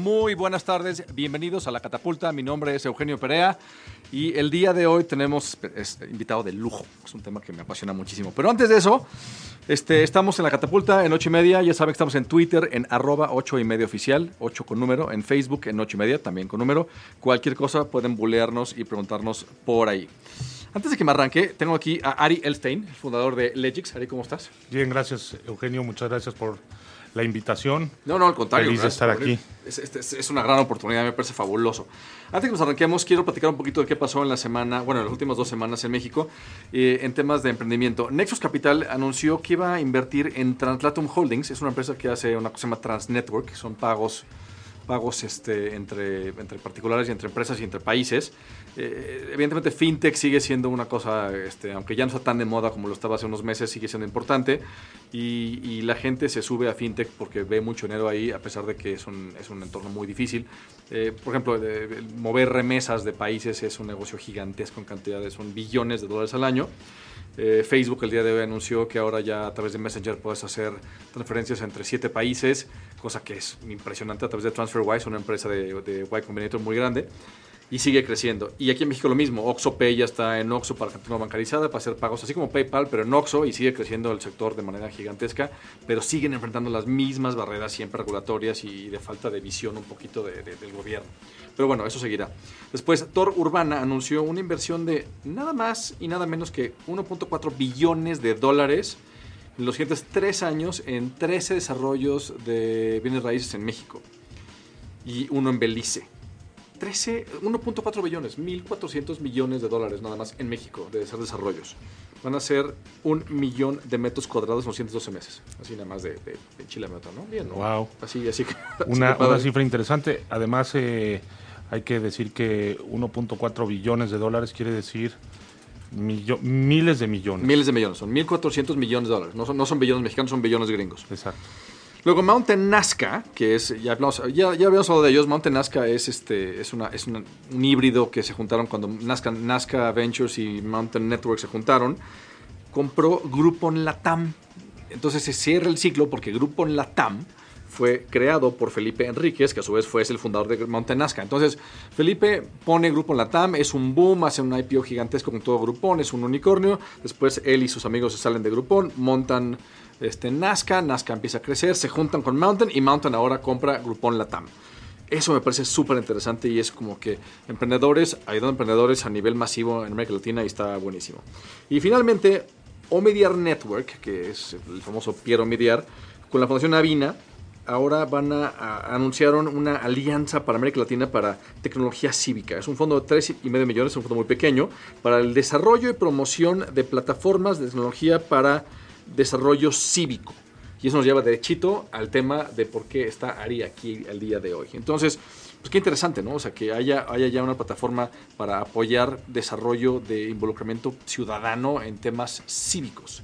Muy buenas tardes, bienvenidos a La Catapulta. Mi nombre es Eugenio Perea y el día de hoy tenemos invitado de lujo. Es un tema que me apasiona muchísimo. Pero antes de eso, este, estamos en La Catapulta en 8 y media. Ya saben que estamos en Twitter en arroba 8 y media oficial, 8 con número. En Facebook en 8 y media, también con número. Cualquier cosa pueden bulearnos y preguntarnos por ahí. Antes de que me arranque, tengo aquí a Ari Elstein, fundador de Legix. Ari, ¿cómo estás? Bien, gracias Eugenio, muchas gracias por la invitación. No, no, al contrario. Feliz de estar aquí. Es, es, es, una gran oportunidad, me parece fabuloso. Antes que nos arranquemos, quiero platicar un poquito de qué pasó en la semana, bueno, en las últimas dos semanas en México, eh, en temas de emprendimiento. Nexus Capital anunció que iba a invertir en Translatum Holdings, es una empresa que hace una cosa que se llama Transnetwork, son pagos pagos este, entre, entre particulares y entre empresas y entre países. Eh, evidentemente, fintech sigue siendo una cosa, este, aunque ya no está tan de moda como lo estaba hace unos meses, sigue siendo importante. Y, y la gente se sube a fintech porque ve mucho dinero ahí, a pesar de que es un, es un entorno muy difícil. Eh, por ejemplo, mover remesas de países es un negocio gigantesco en cantidades, son billones de dólares al año. Eh, Facebook el día de hoy anunció que ahora ya a través de Messenger puedes hacer transferencias entre siete países, cosa que es impresionante a través de TransferWise, una empresa de, de Y Combinator muy grande y sigue creciendo. Y aquí en México lo mismo, Oxo Pay ya está en Oxo para gente no bancarizada, para hacer pagos así como PayPal, pero en Oxo y sigue creciendo el sector de manera gigantesca, pero siguen enfrentando las mismas barreras siempre regulatorias y de falta de visión un poquito de, de, del gobierno. Pero bueno, eso seguirá. Después, Tor Urbana anunció una inversión de nada más y nada menos que 1.4 billones de dólares en los siguientes tres años en 13 desarrollos de bienes raíces en México y uno en Belice. 13, 1.4 billones, 1.400 millones de dólares nada más en México de hacer desarrollos. Van a ser un millón de metros cuadrados en los 112 meses. Así nada más de, de, de Chile ¿no? Bien, ¿no? Wow. Así, así que. Una, una cifra interesante. Además, eh, hay que decir que 1.4 billones de dólares quiere decir millo, miles de millones. Miles de millones. Son 1.400 millones de dólares. No son, no son billones mexicanos, son billones gringos. Exacto. Luego Mountain Nazca, que es, ya, hablamos, ya, ya habíamos hablado de ellos, Mountain Nazca es, este, es, una, es un híbrido que se juntaron cuando Nazca, Nazca Ventures y Mountain Network se juntaron, compró Groupon Latam. Entonces se cierra el ciclo porque Groupon Latam fue creado por Felipe Enríquez, que a su vez fue el fundador de Mountain Nazca. Entonces, Felipe pone Groupon Latam, es un boom, hace un IPO gigantesco con todo Groupon, es un unicornio. Después él y sus amigos se salen de Groupon, montan este, Nazca, Nazca empieza a crecer, se juntan con Mountain y Mountain ahora compra Groupon Latam. Eso me parece súper interesante y es como que emprendedores, ayudando a emprendedores a nivel masivo en América Latina y está buenísimo. Y finalmente, Omidyar Network, que es el famoso Piero Omidyar, con la Fundación Avina, ahora van a, a, anunciaron una alianza para América Latina para tecnología cívica. Es un fondo de 3,5 millones, es un fondo muy pequeño, para el desarrollo y promoción de plataformas de tecnología para desarrollo cívico. Y eso nos lleva derechito al tema de por qué está Ari aquí el día de hoy. Entonces, pues qué interesante, ¿no? O sea, que haya, haya ya una plataforma para apoyar desarrollo de involucramiento ciudadano en temas cívicos.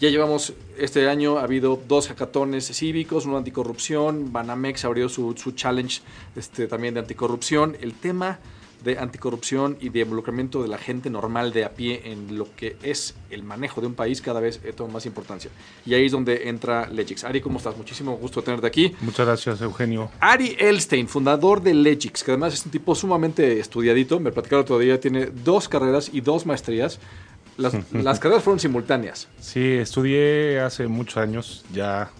Ya llevamos, este año ha habido dos hackatones cívicos, uno de anticorrupción, Banamex abrió su, su challenge este, también de anticorrupción. El tema de anticorrupción y de involucramiento de la gente normal de a pie en lo que es el manejo de un país cada vez toma más importancia. Y ahí es donde entra Legix. Ari, ¿cómo estás? Muchísimo gusto tenerte aquí. Muchas gracias, Eugenio. Ari Elstein, fundador de Legix, que además es un tipo sumamente estudiadito. Me platicaron otro día, tiene dos carreras y dos maestrías. Las, las carreras fueron simultáneas. Sí, estudié hace muchos años, ya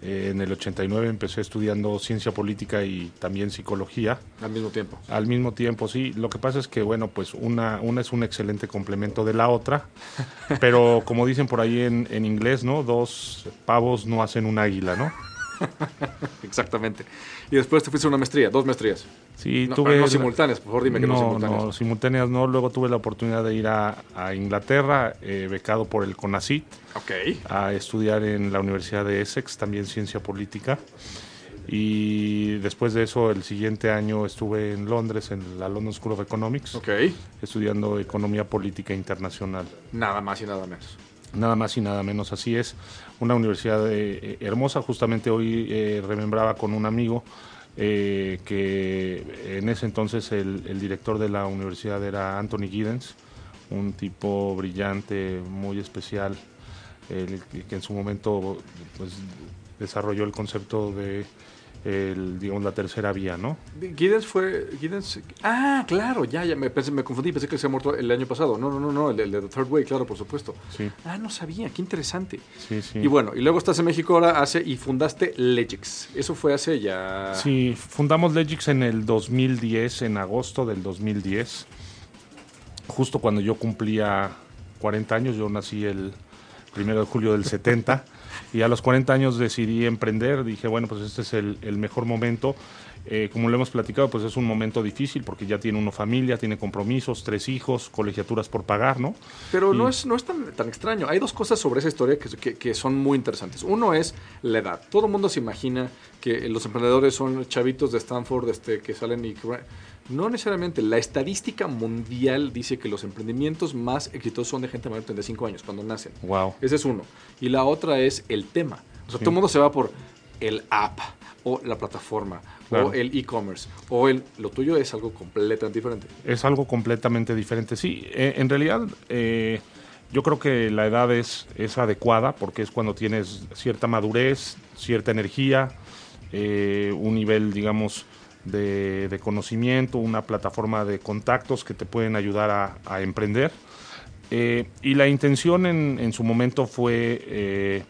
eh, en el 89 empecé estudiando ciencia política y también psicología. Al mismo tiempo. Al mismo tiempo, sí. Lo que pasa es que, bueno, pues una, una es un excelente complemento de la otra, pero como dicen por ahí en, en inglés, ¿no? Dos pavos no hacen un águila, ¿no? Exactamente. Y después te fuiste a una maestría, dos maestrías. Sí, no, tuve. No simultáneas, por favor dime que no, no simultáneas. No, simultáneas no. Luego tuve la oportunidad de ir a, a Inglaterra, eh, becado por el CONACYT, okay. a estudiar en la Universidad de Essex, también ciencia política. Y después de eso, el siguiente año estuve en Londres, en la London School of Economics, okay. estudiando economía política internacional. Nada más y nada menos. Nada más y nada menos, así es. Una universidad eh, hermosa, justamente hoy eh, remembraba con un amigo eh, que en ese entonces el, el, director de la universidad era Anthony Giddens, un tipo brillante, muy especial, el, que en su momento pues, desarrolló el concepto de el, digamos, la tercera vía, ¿no? Giddens fue... Giddens, ah, claro, ya, ya, me, pensé, me confundí, pensé que se ha muerto el año pasado. No, no, no, no, el, el de The Third Way, claro, por supuesto. Sí. Ah, no sabía, qué interesante. Sí, sí. Y bueno, y luego estás en México ahora hace, y fundaste Legix. Eso fue hace ya... Sí, fundamos Legix en el 2010, en agosto del 2010. Justo cuando yo cumplía 40 años, yo nací el primero de julio del 70. Y a los 40 años decidí emprender, dije, bueno, pues este es el, el mejor momento. Eh, como lo hemos platicado, pues es un momento difícil porque ya tiene uno familia, tiene compromisos, tres hijos, colegiaturas por pagar, ¿no? Pero Y- no es, no es tan, tan extraño. Hay dos cosas sobre esa historia que, que- que son muy interesantes. Uno es la edad. Todo el mundo se imagina que los emprendedores son chavitos de Stanford este, que salen y... que- No necesariamente. La estadística mundial dice que los emprendimientos más exitosos son de gente mayor de 35 años, cuando nacen. Wow. Ese es uno. Y la otra es el tema. O sea, Sí. todo el mundo se va por el app o la plataforma Claro. o el e-commerce o el... Lo tuyo es algo completamente diferente. Es algo completamente diferente. Sí, eh, en realidad eh, yo creo que la edad es, es adecuada porque es cuando tienes cierta madurez, cierta energía, eh, un nivel, digamos, de, de conocimiento, una plataforma de contactos que te pueden ayudar a, a emprender. Eh, y la intención en, en su momento fue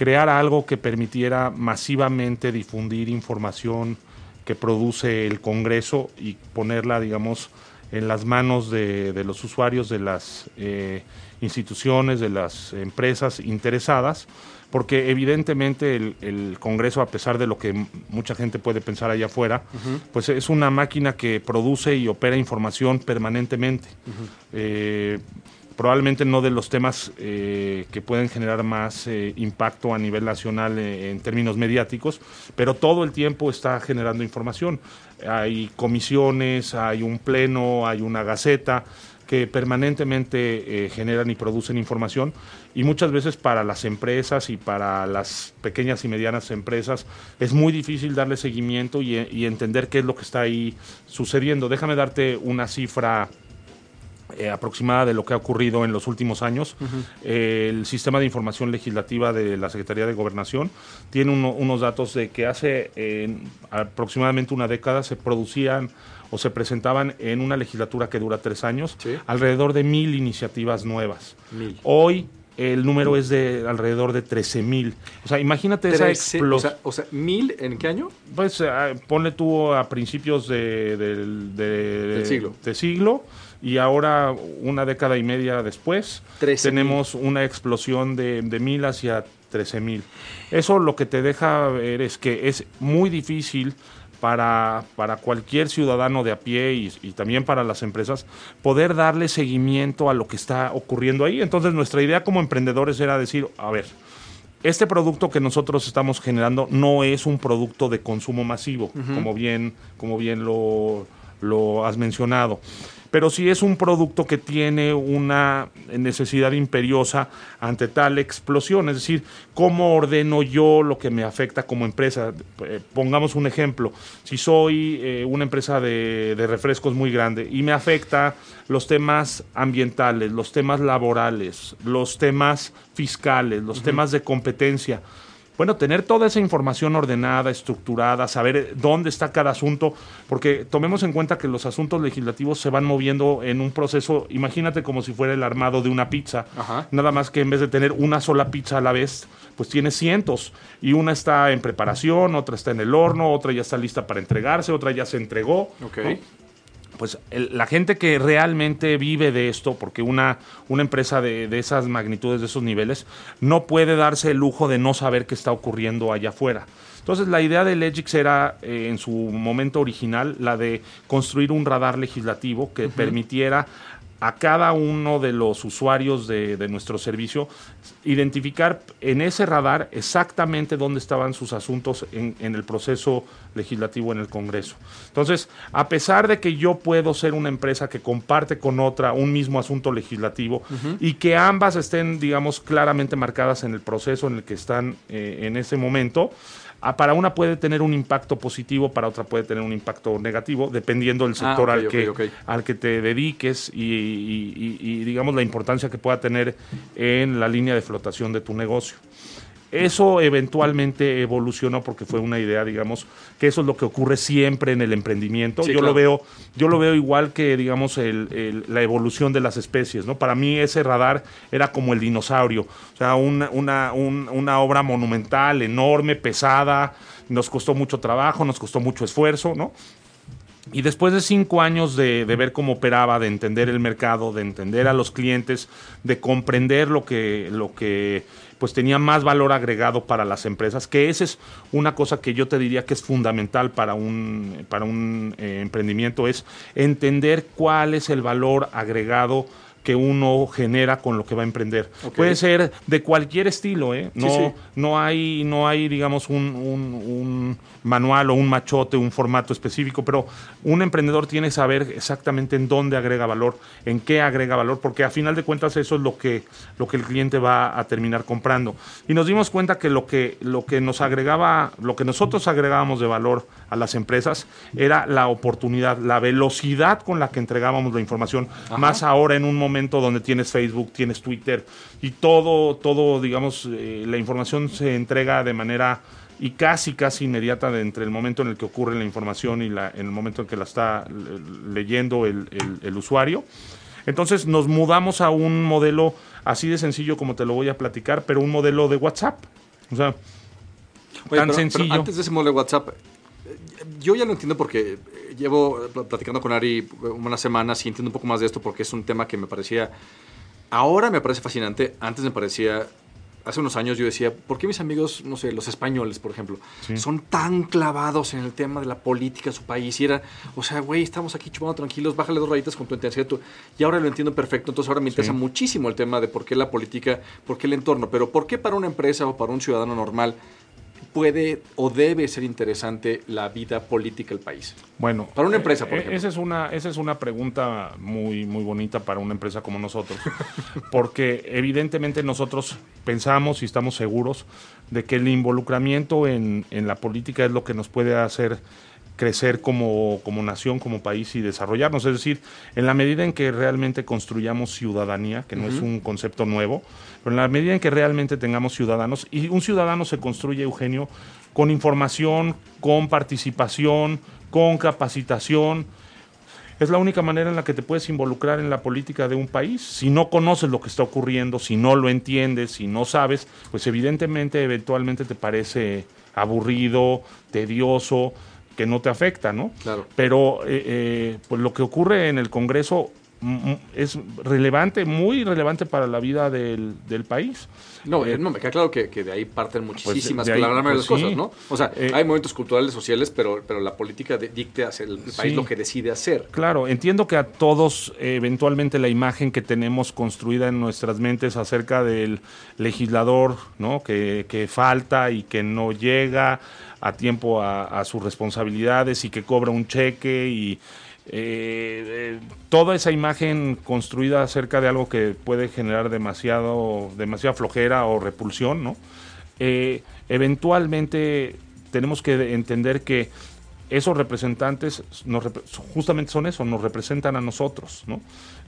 crear algo que permitiera masivamente difundir información que produce el Congreso y ponerla, digamos, en las manos de, de los usuarios de las eh, instituciones, de las empresas interesadas, porque evidentemente el, el Congreso, a pesar de lo que mucha gente puede pensar allá afuera, pues es una máquina que produce y opera información permanentemente. Eh, probablemente no de los temas eh, que pueden generar más eh, impacto a nivel nacional eh, en términos mediáticos, pero todo el tiempo está generando información. Hay comisiones, hay un pleno, hay una gaceta que permanentemente generan y producen información y muchas veces para las empresas y para las pequeñas y medianas empresas es muy difícil darle seguimiento y, y entender qué es lo que está ahí sucediendo. Déjame darte una cifra eh, aproximada de lo que ha ocurrido en los últimos años. Eh, el sistema de información legislativa de la Secretaría de Gobernación tiene uno- unos datos de que hace eh, aproximadamente una década se producían o se presentaban en una legislatura que dura tres años Sí. alrededor de mil iniciativas nuevas. Mil. Hoy el número es de alrededor de 13 mil. O sea, imagínate esa explosión. sea, o sea, ¿mil en qué año? Pues eh, ponle tú a principios de- del, de- Del siglo. de siglo y ahora una década y media después 13,000. tenemos una explosión de, de mil hacia 13 mil. Eso lo que te deja ver es que es muy difícil para, para cualquier ciudadano de a pie y, y también para las empresas poder darle seguimiento a lo que está ocurriendo ahí. Entonces nuestra idea como emprendedores era decir, a ver, este producto que nosotros estamos generando no es un producto de consumo masivo, como bien, como bien lo, lo has mencionado. Pero sí es un producto que tiene una necesidad imperiosa ante tal explosión. Es decir, ¿cómo ordeno yo lo que me afecta como empresa? Eh, pongamos un ejemplo. Si soy eh, una empresa de, de refrescos muy grande y me afecta los temas ambientales, los temas laborales, los temas fiscales, los temas de competencia. Bueno, tener toda esa información ordenada, estructurada, saber dónde está cada asunto, porque tomemos en cuenta que los asuntos legislativos se van moviendo en un proceso, imagínate como si fuera el armado de una pizza, Ajá. nada más que en vez de tener una sola pizza a la vez, pues tiene cientos, y una está en preparación, otra está en el horno, otra ya está lista para entregarse, otra ya se entregó. Ok. ¿no? Pues el- la gente que realmente vive de esto, porque una, una empresa de, de esas magnitudes, de esos niveles, no puede darse el lujo de no saber qué está ocurriendo allá afuera. Entonces la idea de Legix era eh, en su momento original la de construir un radar legislativo que permitiera a cada uno de los usuarios de, de nuestro servicio identificar en ese radar exactamente dónde estaban sus asuntos en, en el proceso legislativo en el Congreso. Entonces, a pesar de que yo puedo ser una empresa que comparte con otra un mismo asunto legislativo y que ambas estén, digamos, claramente marcadas en el proceso en el que están eh, en ese momento, para una puede tener un impacto positivo, para otra puede tener un impacto negativo, dependiendo del Ah, sector al, que, al que te dediques y, y- y- y, digamos la importancia que pueda tener en la línea de flotación de tu negocio. Eso eventualmente evolucionó porque fue una idea, digamos, que eso es lo que ocurre siempre en el emprendimiento. Sí, yo claro. lo veo, yo lo veo igual que, digamos, el- el- la evolución de las especies, ¿no? Para mí ese radar era como el dinosaurio, o sea, una, una, un- una obra monumental, enorme, pesada, nos costó mucho trabajo, nos costó mucho esfuerzo, ¿no? Y después de cinco años de, de ver cómo operaba, de entender el mercado, de entender a los clientes, de comprender lo que, lo que pues tenía más valor agregado para las empresas, que esa es una cosa que yo te diría que es fundamental para un, para un eh, emprendimiento, es entender cuál es el valor agregado que uno genera con lo que va a emprender. Puede ser de cualquier estilo, ¿eh? No, Sí, sí. no hay, no hay digamos, un, un- un manual o un machote, un formato específico, pero un emprendedor tiene que saber exactamente en dónde agrega valor, en qué agrega valor, porque a final de cuentas eso es lo que, lo que el cliente va a terminar comprando. Y nos dimos cuenta que lo que, lo que nos agregaba, lo que nosotros agregábamos de valor a las empresas era la oportunidad, la velocidad con la que entregábamos la información, más ahora en un momento donde tienes Facebook, tienes Twitter y todo, todo, digamos, eh, la información se entrega de manera y casi, casi inmediata de entre el momento en el que ocurre la información y la, en el momento en que la está le- leyendo el, el- el usuario. Entonces nos mudamos a un modelo así de sencillo como te lo voy a platicar, pero un modelo de WhatsApp. O sea, Oye, tan pero- pero sencillo. antes de ese modelo de WhatsApp, yo ya lo entiendo porque eh, llevo pl- platicando con Ari unas semanas y entiendo un poco más de esto porque es un tema que me parecía. Ahora me parece fascinante. Antes me parecía. Hace unos años yo decía, ¿por qué mis amigos, no sé, los españoles, por ejemplo, Sí. son tan clavados en el tema de la política de su país? Y era, o sea, güey, estamos aquí chupando tranquilos, bájale dos rayitas con tu intensidad. tu- Y ahora lo entiendo perfecto. Entonces ahora me interesa Sí. muchísimo el tema de por qué la política, por qué el entorno. Pero ¿por qué para una empresa o para un ciudadano normal puede o debe ser interesante la vida política del país? Bueno, Para una empresa, por eh, ejemplo. Esa es una, esa es una pregunta muy, muy bonita para una empresa como nosotros. porque evidentemente nosotros pensamos y estamos seguros de que el involucramiento en, en la política es lo que nos puede hacer crecer como, como nación, como país y desarrollarnos. Es decir, en la medida en que realmente construyamos ciudadanía, que no es un concepto nuevo, pero en la medida en que realmente tengamos ciudadanos, y un ciudadano se construye, Eugenio, con información, con participación, con capacitación, es la única manera en la que te puedes involucrar en la política de un país. Si no conoces lo que está ocurriendo, si no lo entiendes, si no sabes, pues evidentemente eventualmente te parece aburrido, tedioso, que no te afecta, ¿no? Claro. Pero eh, eh, pues lo que ocurre en el Congreso es relevante, muy relevante para la vida del, del país. No, Eh, eh, no, me queda claro que, que de ahí parten muchísimas, de que la ahí, de pues, las sí. cosas, ¿no? O sea, Eh, hay momentos culturales, sociales, pero, pero la política de- dicta hacia el, país lo que decide hacer. Claro, entiendo que a todos eventualmente la imagen que tenemos construida en nuestras mentes acerca del legislador, ¿no? Que, que falta y que no llega a tiempo a, a sus responsabilidades y que cobra un cheque y eh, eh, toda esa imagen construida acerca de algo que puede generar demasiado, demasiada flojera o repulsión, ¿no? Eh, eventualmente tenemos que entender que esos representantes justamente son eso, nos representan a nosotros, ¿no?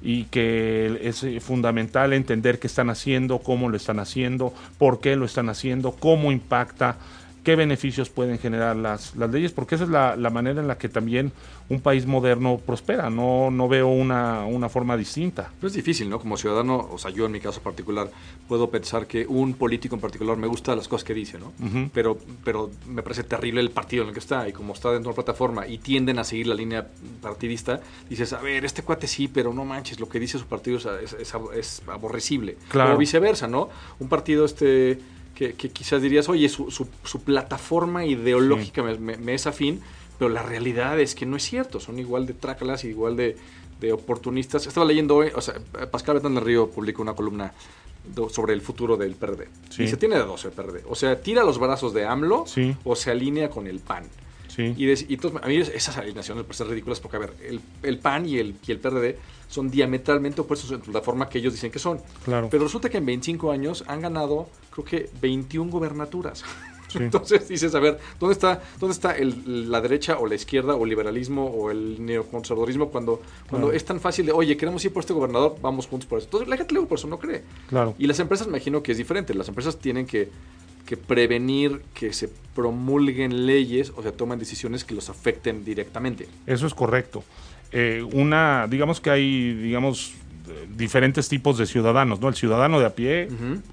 Y que es fundamental entender qué están haciendo, cómo lo están haciendo, por qué lo están haciendo, cómo impacta, qué beneficios pueden generar las, las leyes, porque esa es la, la manera en la que también un país moderno prospera. No, no veo una, una forma distinta. Pero es difícil, ¿no? Como ciudadano, o sea, yo en mi caso particular, puedo pensar que un político en particular me gusta las cosas que dice, ¿no? pero, pero me parece terrible el partido en el que está y como está dentro de una plataforma y tienden a seguir la línea partidista, dices, a ver, este cuate sí, pero no manches, lo que dice su partido es, es- es aborrecible. Claro. O viceversa, ¿no? Un partido este que, que quizás dirías, oye, su, su- su plataforma ideológica me, me- me es afín, pero la realidad es que no es cierto, son igual de trácalas y igual de, de oportunistas. Estaba leyendo hoy, o sea, Pascal Betán del Río publicó una columna sobre el futuro del PRD. Sí. Y se tiene de dos el PRD. O sea, tira los brazos de AMLO Sí. o se alinea con el PAN. Sí. Y, entonces, a mí esas alineaciones me parecen ridículas porque, a ver, el, el PAN y el, y el PRD son diametralmente opuestos en la forma que ellos dicen que son. Claro. Pero resulta que en 25 años han ganado, creo que 21 gobernaturas. Entonces dices, a ver, ¿dónde está, dónde está el, la derecha o la izquierda o el liberalismo o el neoconservadorismo cuando, cuando es tan fácil de, oye, queremos ir por este gobernador, vamos juntos por eso? Entonces la gente luego por eso no cree. Claro. Y las empresas me imagino que es diferente. Las empresas tienen que, que prevenir que se promulguen leyes o se tomen decisiones que los afecten directamente. Eso es correcto. Eh, una, digamos que hay, digamos, diferentes tipos de ciudadanos, ¿no? El ciudadano de a pie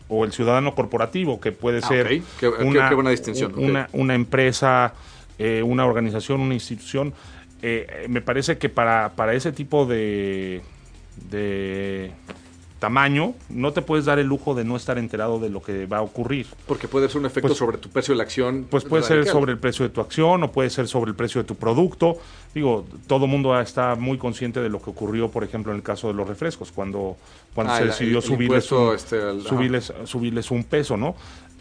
o el ciudadano corporativo, que puede Ah, ser ok. Qué- qué- qué buena distinción, un- Una, empresa, eh, una organización, una institución. Eh, me parece que para, para ese tipo de, de tamaño, no te puedes dar el lujo de no estar enterado de lo que va a ocurrir. Porque puede ser un efecto Pues- sobre tu precio de la acción. Pues puede ser sobre el precio de tu acción o puede ser sobre el precio de tu producto. Digo, todo el mundo está muy consciente de lo que ocurrió, por ejemplo, en el caso de los refrescos, cuando, cuando Ah, se decidió el subirles, impuesto, un, este, subirles, subirles un peso, ¿no?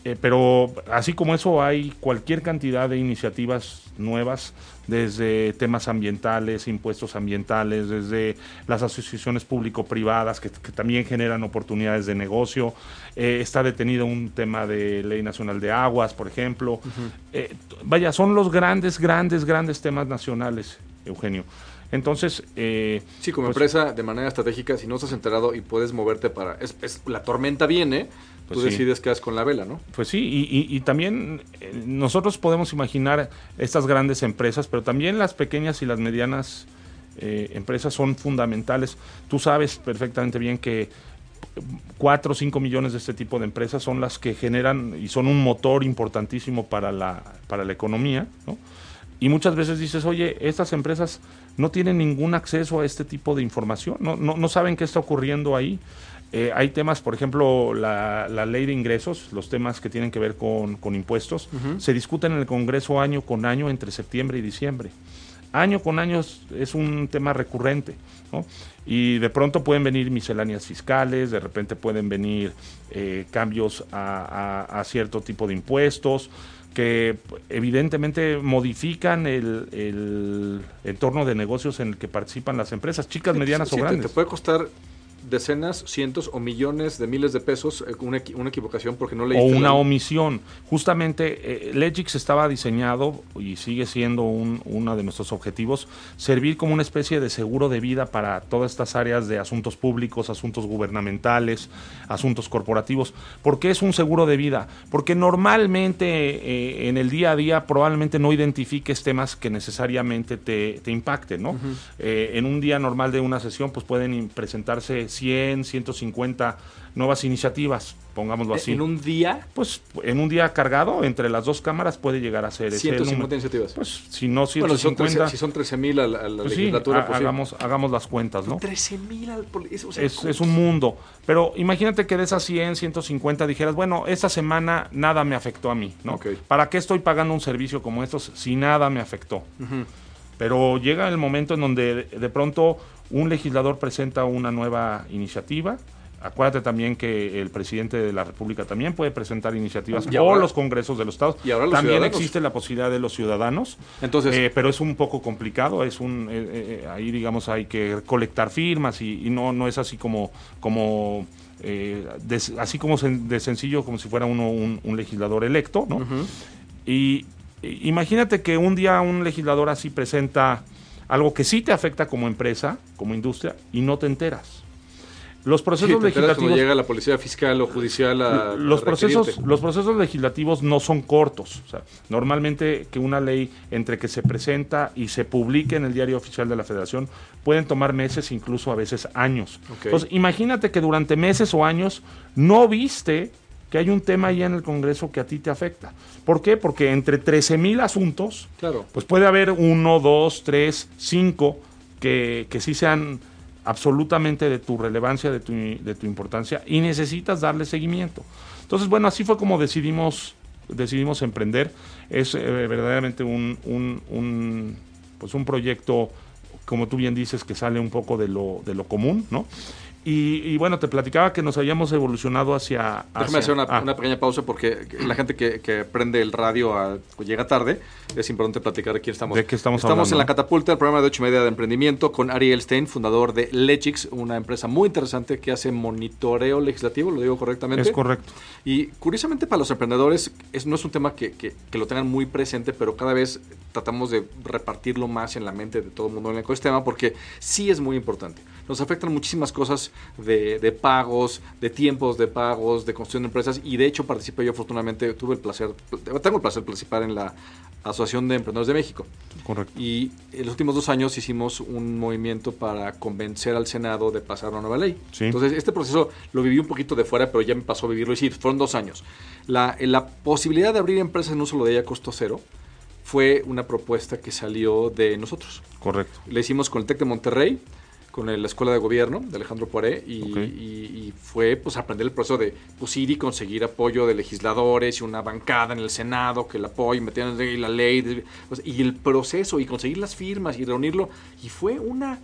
Eh, pero así como eso hay cualquier cantidad de iniciativas nuevas, desde temas ambientales, impuestos ambientales, desde las asociaciones público-privadas que, que también generan oportunidades de negocio. Eh, está detenido un tema de ley nacional de aguas, por ejemplo. Eh, t- vaya, son los grandes, grandes, grandes temas nacionales, Eugenio. Entonces, eh, Sí, como pues, empresa, de manera estratégica, si no estás enterado y puedes moverte para... Es, es- la tormenta viene, Pues tú sí. decides qué haces con la vela, ¿no? Pues sí, y, y- y también eh, nosotros podemos imaginar estas grandes empresas, pero también las pequeñas y las medianas eh, empresas son fundamentales. Tú sabes perfectamente bien que 4 o 5 millones de este tipo de empresas son las que generan y son un motor importantísimo para la, para la economía, ¿no? Y muchas veces dices, oye, estas empresas no tienen ningún acceso a este tipo de información, no, no, no saben qué está ocurriendo ahí. Eh, hay temas, por ejemplo, la, la ley de ingresos, los temas que tienen que ver con, con impuestos, se discuten en el Congreso año con año entre septiembre y diciembre. Año con año es, un tema recurrente, ¿no? Y de pronto pueden venir misceláneas fiscales, de repente pueden venir eh, cambios a, a- a cierto tipo de impuestos, que evidentemente modifican el, el entorno de negocios en el que participan las empresas, chicas, medianas Sí, o te- grandes. Te, puede costar decenas, cientos o millones de miles de pesos eh, una, una equivocación porque no o leíste una la- omisión. Justamente, eh, Legix estaba diseñado y sigue siendo un- uno de nuestros objetivos, servir como una especie de seguro de vida para todas estas áreas de asuntos públicos, asuntos gubernamentales, asuntos corporativos. ¿Por qué es un seguro de vida? Porque normalmente eh, en el día a día probablemente no identifiques temas que necesariamente te, te impacten, ¿no? Eh, en un día normal de una sesión, pues pueden in- presentarse 100, 150 nuevas iniciativas, pongámoslo así. En un día, Pues en un día cargado, entre las dos cámaras puede llegar a ser ese 150 número. iniciativas. Pues si no bueno, si son 150, 13 si son 13 mil a la, a la pues legislatura, pues sí. hagamos, hagamos las cuentas, ¿no? 13 mil al o sea, Es, es un mundo. Pero imagínate que de esas 100, 150 dijeras, bueno, esta semana nada me afectó a mí, ¿no? Ok. ¿Para qué estoy pagando un servicio como estos si nada me afectó? Pero llega el momento en donde de, de pronto un legislador presenta una nueva iniciativa. Acuérdate también que el presidente de la República también puede presentar iniciativas Y o los congresos de los estados. y ahora los también ciudadanos. existe la posibilidad de los ciudadanos. Entonces- Eh, pero es un poco complicado. Es un eh, eh, ahí digamos hay que colectar firmas y, y no no es así como como des- así como sen- de sencillo como si fuera uno un, un legislador electo, ¿no? Y imagínate que un día un legislador así presenta algo que sí te afecta como empresa, como industria, y no te enteras. Los Sí, procesos te enteras cuando legislativos llega la policía fiscal o judicial a, los a procesos los procesos legislativos no son cortos. O sea, normalmente que una ley entre que se presenta y se publique en el diario oficial de la Federación pueden tomar meses incluso a veces años. Entonces imagínate que durante meses o años no viste que hay un tema ahí en el Congreso que a ti te afecta ¿por qué? porque entre 13 mil asuntos Claro. pues puede haber uno, dos, tres, cinco que, que sí sean absolutamente de tu relevancia, de tu, de tu importancia y necesitas darle seguimiento. Entonces, bueno, así fue como decidimos, decidimos emprender. Es eh, verdaderamente un, un, un, pues un proyecto, como tú bien dices, que sale un poco de lo, de lo común, ¿no? Y, bueno, te platicaba que nos habíamos evolucionado hacia... Déjame hacer ah. una, pequeña pausa porque la gente que, que prende el radio llega tarde. Es importante platicar de quién estamos. ¿De qué estamos Estamos en La Catapulta, el programa de ocho y media de emprendimiento con Ari Elstein, fundador de Legix, una empresa muy interesante que hace monitoreo legislativo, lo digo correctamente. Es correcto. Y curiosamente para los emprendedores es, no es un tema que, que, que lo tengan muy presente, pero cada vez tratamos de repartirlo más en la mente de todo el mundo en el ecosistema porque sí es muy importante. Nos afectan muchísimas cosas de, pagos, de tiempos de pagos, de construcción de empresas y de hecho participé yo afortunadamente, tuve el placer, tengo el placer de participar en la Asociación de Emprendedores de México. Correcto. Y en los últimos dos años hicimos un movimiento para convencer al Senado de pasar una nueva ley. Entonces, este proceso lo viví un poquito de fuera, pero ya me pasó a vivirlo. Y sí, fueron dos años. La, la posibilidad de abrir empresas en un solo día costó cero fue una propuesta que salió de nosotros. Correcto. Le hicimos con el TEC de Monterrey, con la Escuela de Gobierno de Alejandro Poiré y, fue pues aprender el proceso de pues, ir y conseguir apoyo de legisladores y una bancada en el Senado que el apoyo, metieron la ley pues, y el proceso y conseguir las firmas y reunirlo. Y fue una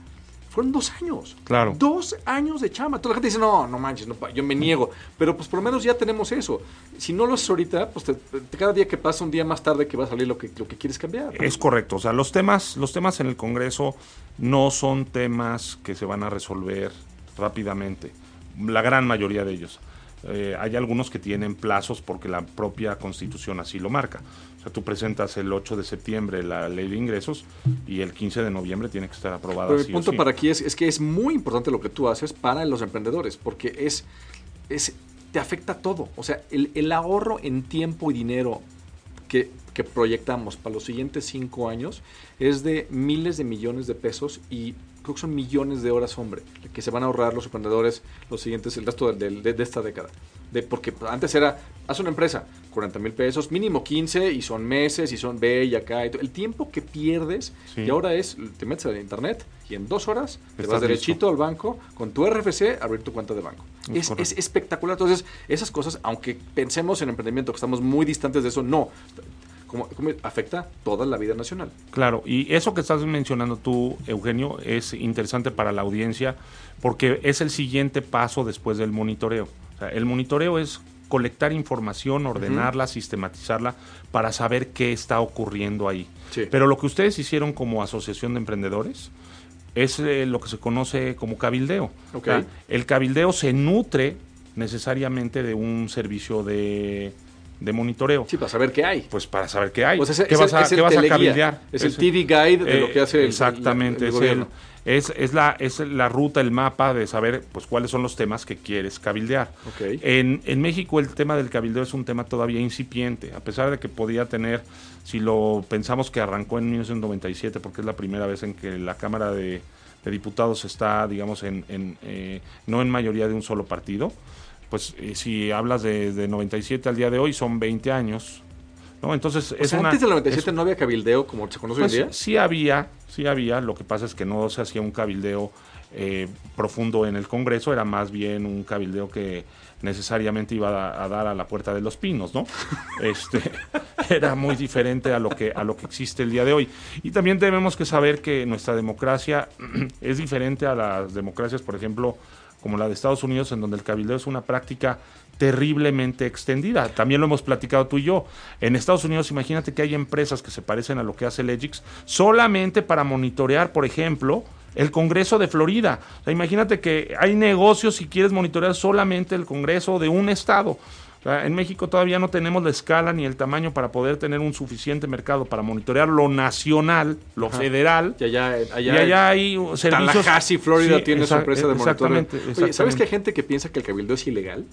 fueron dos años. Claro. Dos años de chama. Toda la gente dice, no, no manches, no, yo me niego. Pero pues por lo menos ya tenemos eso. Si no lo haces ahorita, pues cada día que pasa, un día más tarde que va a salir lo que, lo que quieres cambiar. Es correcto. O sea, los temas, los temas en el Congreso no son temas que se van a resolver rápidamente. La gran mayoría de ellos. Eh, hay algunos que tienen plazos porque la propia constitución así lo marca. Sea, tú presentas el 8 de septiembre la ley de ingresos y el 15 de noviembre tiene que estar aprobada. Pero el punto para aquí es, es, que es muy importante lo que tú haces para los emprendedores, porque es, es te afecta todo. O sea, el, el ahorro en tiempo y dinero que, que proyectamos para los siguientes cinco años es de miles de millones de pesos y creo que son millones de horas hombre que se van a ahorrar los emprendedores los siguientes, el resto de, de, esta década. De, porque antes era, haz una empresa, 40 mil pesos, mínimo 15 y son meses y son ve y acá. el tiempo que pierdes y ahora es, te metes a internet y en dos horas te vas derechito al banco con tu RFC a abrir tu cuenta de banco. Es, es, espectacular. Entonces, esas cosas, aunque pensemos en emprendimiento, que estamos muy distantes de eso, no cómo, afecta toda la vida nacional. Claro, y eso que estás mencionando tú, Eugenio, es interesante para la audiencia porque es el siguiente paso después del monitoreo. el monitoreo es colectar información, ordenarla, sistematizarla para saber qué está ocurriendo ahí. Pero lo que ustedes hicieron como asociación de emprendedores es eh, lo que se conoce como cabildeo. el cabildeo se nutre necesariamente de un servicio de de monitoreo. Sí, para saber qué hay. Pues para saber qué hay. Pues ¿Qué vas a, ¿qué vas a cabildear? Es el TV Guide de lo que hace el, Exactamente, es, es, la, es la ruta, el mapa de saber pues cuáles son los temas que quieres cabildear. En, en México el tema del cabildeo es un tema todavía incipiente, a pesar de que podía tener, si lo pensamos que arrancó en 1997, porque es la primera vez en que la Cámara de, Diputados está, digamos, en, en eh, no en mayoría de un solo partido, pues eh, si hablas de, 97 al día de hoy son 20 años. ¿No? Entonces, es antes del 97 no había cabildeo como se conoce hoy en pues, día. Sí había, sí había, lo que pasa es que no se hacía un cabildeo eh, profundo en el Congreso, era más bien un cabildeo que necesariamente iba a, dar a la puerta de los pinos, ¿no? Este era muy diferente a lo que a lo que existe el día de hoy. Y también tenemos que saber que nuestra democracia es diferente a las democracias, por ejemplo, como la de Estados Unidos, en donde el cabildeo es una práctica terriblemente extendida. También lo hemos platicado tú y yo. En Estados Unidos, imagínate que hay empresas que se parecen a lo que hace Legix solamente para monitorear, por ejemplo, el Congreso de Florida. imagínate que hay negocios si quieres monitorear solamente el Congreso de un estado en México todavía no tenemos la escala ni el tamaño para poder tener un suficiente mercado para monitorear lo nacional, lo federal. Y allá, allá, hay servicios. Tallahassee, Florida tiene su empresa de monitoreo. ¿sabes que hay gente que piensa que el cabildo es ilegal?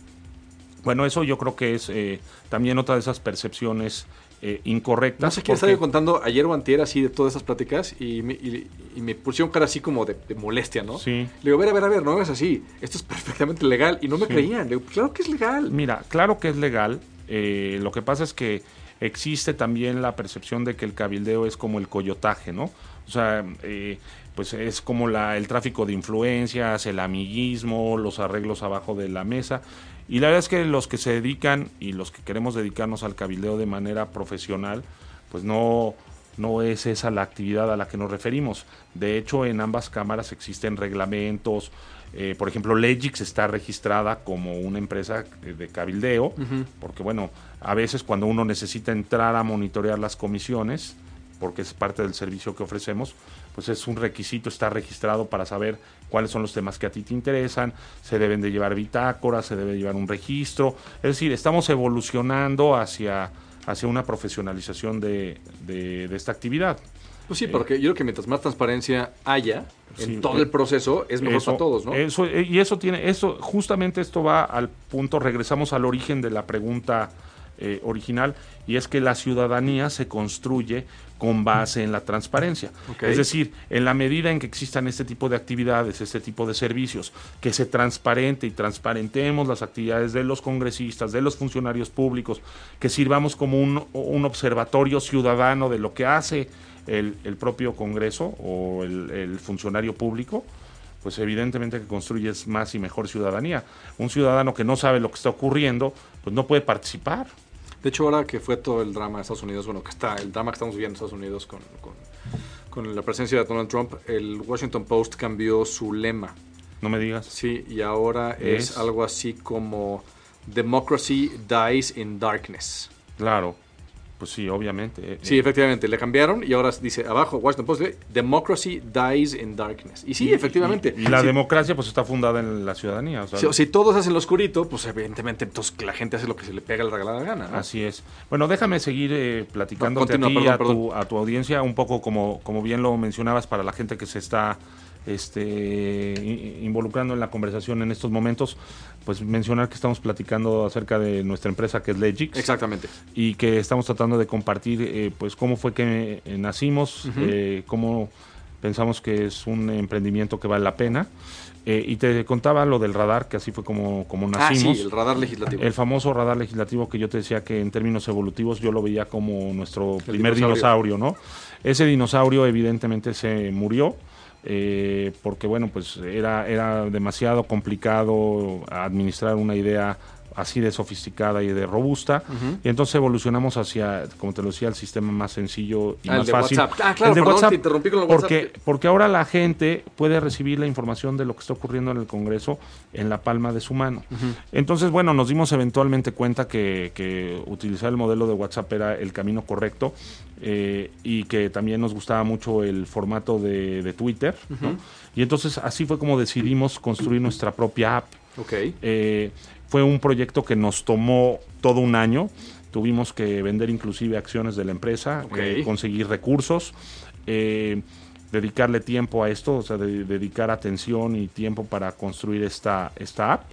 Bueno, eso yo creo que es eh, también otra de esas percepciones eh, incorrectas. No sé quién estaba contando ayer o antier así de todas esas pláticas y me, y, me pusieron cara así como de, molestia, ¿no? Sí. Le digo, a ver, a ver, a ver, no es así. Esto es perfectamente legal y no me creían. Le digo, claro que es legal. Mira, claro que es legal. Eh, lo que pasa es que existe también la percepción de que el cabildeo es como el coyotaje, ¿no? O sea, eh, pues es como la, el tráfico de influencias, el amiguismo, los arreglos abajo de la mesa. Y la verdad es que los que se dedican y los que queremos dedicarnos al cabildeo de manera profesional, pues no, no es esa la actividad a la que nos referimos. De hecho, en ambas cámaras existen reglamentos. Eh, por ejemplo, Legix está registrada como una empresa de cabildeo, porque bueno, a veces cuando uno necesita entrar a monitorear las comisiones, porque es parte del servicio que ofrecemos, pues es un requisito estar registrado para saber cuáles son los temas que a ti te interesan, se deben de llevar bitácoras, se debe llevar un registro, es decir, estamos evolucionando hacia, hacia una profesionalización de, de, esta actividad. Pues sí, porque yo creo que mientras más transparencia haya en todo el proceso, es mejor para todos, ¿no? Eso, y eso tiene, eso, justamente esto va al punto, regresamos al origen de la pregunta eh, original, y es que la ciudadanía se construye con base en la transparencia. Es decir, en la medida en que existan este tipo de actividades, este tipo de servicios, que se transparente y transparentemos las actividades de los congresistas, de los funcionarios públicos, que sirvamos como un, observatorio ciudadano de lo que hace el, propio Congreso o el, funcionario público, pues evidentemente que construyes más y mejor ciudadanía. Un ciudadano que no sabe lo que está ocurriendo, pues no puede participar. De hecho, ahora que fue todo el drama de Estados Unidos, bueno, que está el drama que estamos viviendo en Estados Unidos con, con, la presencia de Donald Trump, el Washington Post cambió su lema. No me digas. Sí, y ahora es algo así como Democracy dies in darkness. Claro. Pues sí, obviamente. Eh, sí, efectivamente, le cambiaron y ahora dice abajo, Washington Post, Democracy dies in darkness. Y sí, efectivamente. Y, la democracia pues está fundada en la ciudadanía. si, todos hacen lo oscurito, pues evidentemente entonces la gente hace lo que se le pega la regalada gana. Así es. Bueno, déjame seguir eh, platicando a ti a, tu, a tu audiencia, un poco como, como bien lo mencionabas para la gente que se está este, involucrando en la conversación en estos momentos, pues mencionar que estamos platicando acerca de nuestra empresa que es Legix. Exactamente. Y que estamos tratando de compartir eh, pues cómo fue que eh, nacimos, eh, cómo pensamos que es un emprendimiento que vale la pena. y te contaba lo del radar, que así fue como, como nacimos. Ah, sí, el radar legislativo. El famoso radar legislativo que yo te decía que en términos evolutivos yo lo veía como nuestro primer dinosaurio, ¿no? Ese dinosaurio evidentemente se murió eh, porque bueno, pues era, era demasiado complicado administrar una idea así de sofisticada y de robusta. Y entonces evolucionamos hacia, como te lo decía, el sistema más sencillo y ah, más fácil. Ah, claro, el de WhatsApp. interrumpí con el porque, WhatsApp. Porque ahora la gente puede recibir la información de lo que está ocurriendo en el Congreso en la palma de su mano. Entonces, bueno, nos dimos eventualmente cuenta que, que, utilizar el modelo de WhatsApp era el camino correcto eh, y que también nos gustaba mucho el formato de, de Twitter. Y entonces así fue como decidimos construir nuestra propia app. Okay. Eh, fue un proyecto que nos tomó todo un año. Tuvimos que vender inclusive acciones de la empresa, eh, conseguir recursos, eh, dedicarle tiempo a esto, o sea, dedicar atención y tiempo para construir esta, esta app.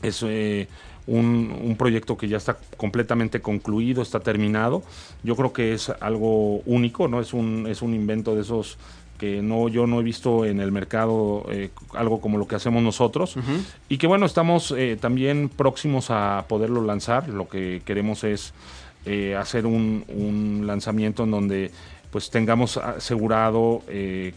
Es eh, un, un, proyecto que ya está completamente concluido, está terminado. Yo creo que es algo único, ¿no? Es un, es un invento de esos que no yo no he visto en el mercado eh, algo como lo que hacemos nosotros. Y que bueno estamos eh, también próximos a poderlo lanzar. Lo que queremos es eh, hacer un, un, lanzamiento en donde pues tengamos asegurado que,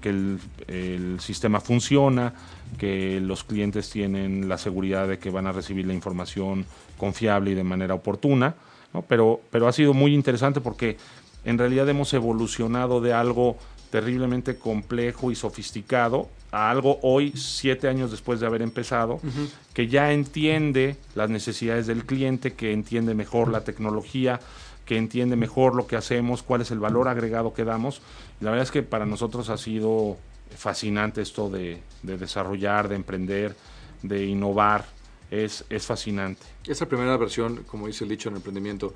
que el, el, sistema funciona que los clientes tienen la seguridad de que van a recibir la información confiable y de manera oportuna ¿no? pero pero ha sido muy interesante porque en realidad hemos evolucionado de algo terriblemente complejo y sofisticado a algo hoy, siete años después de haber empezado, que ya entiende las necesidades del cliente, que entiende mejor la tecnología, que entiende mejor lo que hacemos, cuál es el valor agregado que damos. la verdad es que para nosotros ha sido fascinante esto de, desarrollar, de emprender, de innovar. Es, es fascinante. Esa primera versión, como dice el dicho en emprendimiento,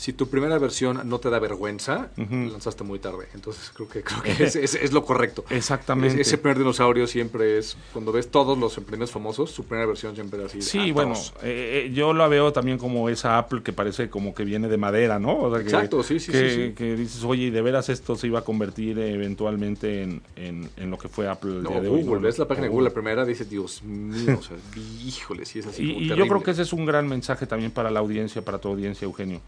si tu primera versión no te da vergüenza, lanzaste muy tarde. Entonces creo que, creo que es, es, lo correcto. Exactamente. ese primer dinosaurio siempre es, cuando ves todos los emprendedores famosos, su primera versión siempre es así. Sí, ah, bueno, eh, eh, yo la veo también como esa Apple que parece como que viene de madera, ¿no? Exacto, sí, sí, sí, Que dices, oye, de veras esto se iba a convertir eventualmente en, en, lo que fue Apple el día de hoy. Google, ves la página de Google, la primera, dice, Dios mío, o sea, híjole, sí es así. Y, y yo creo que ese es un gran mensaje también para la audiencia, para tu audiencia, Eugenio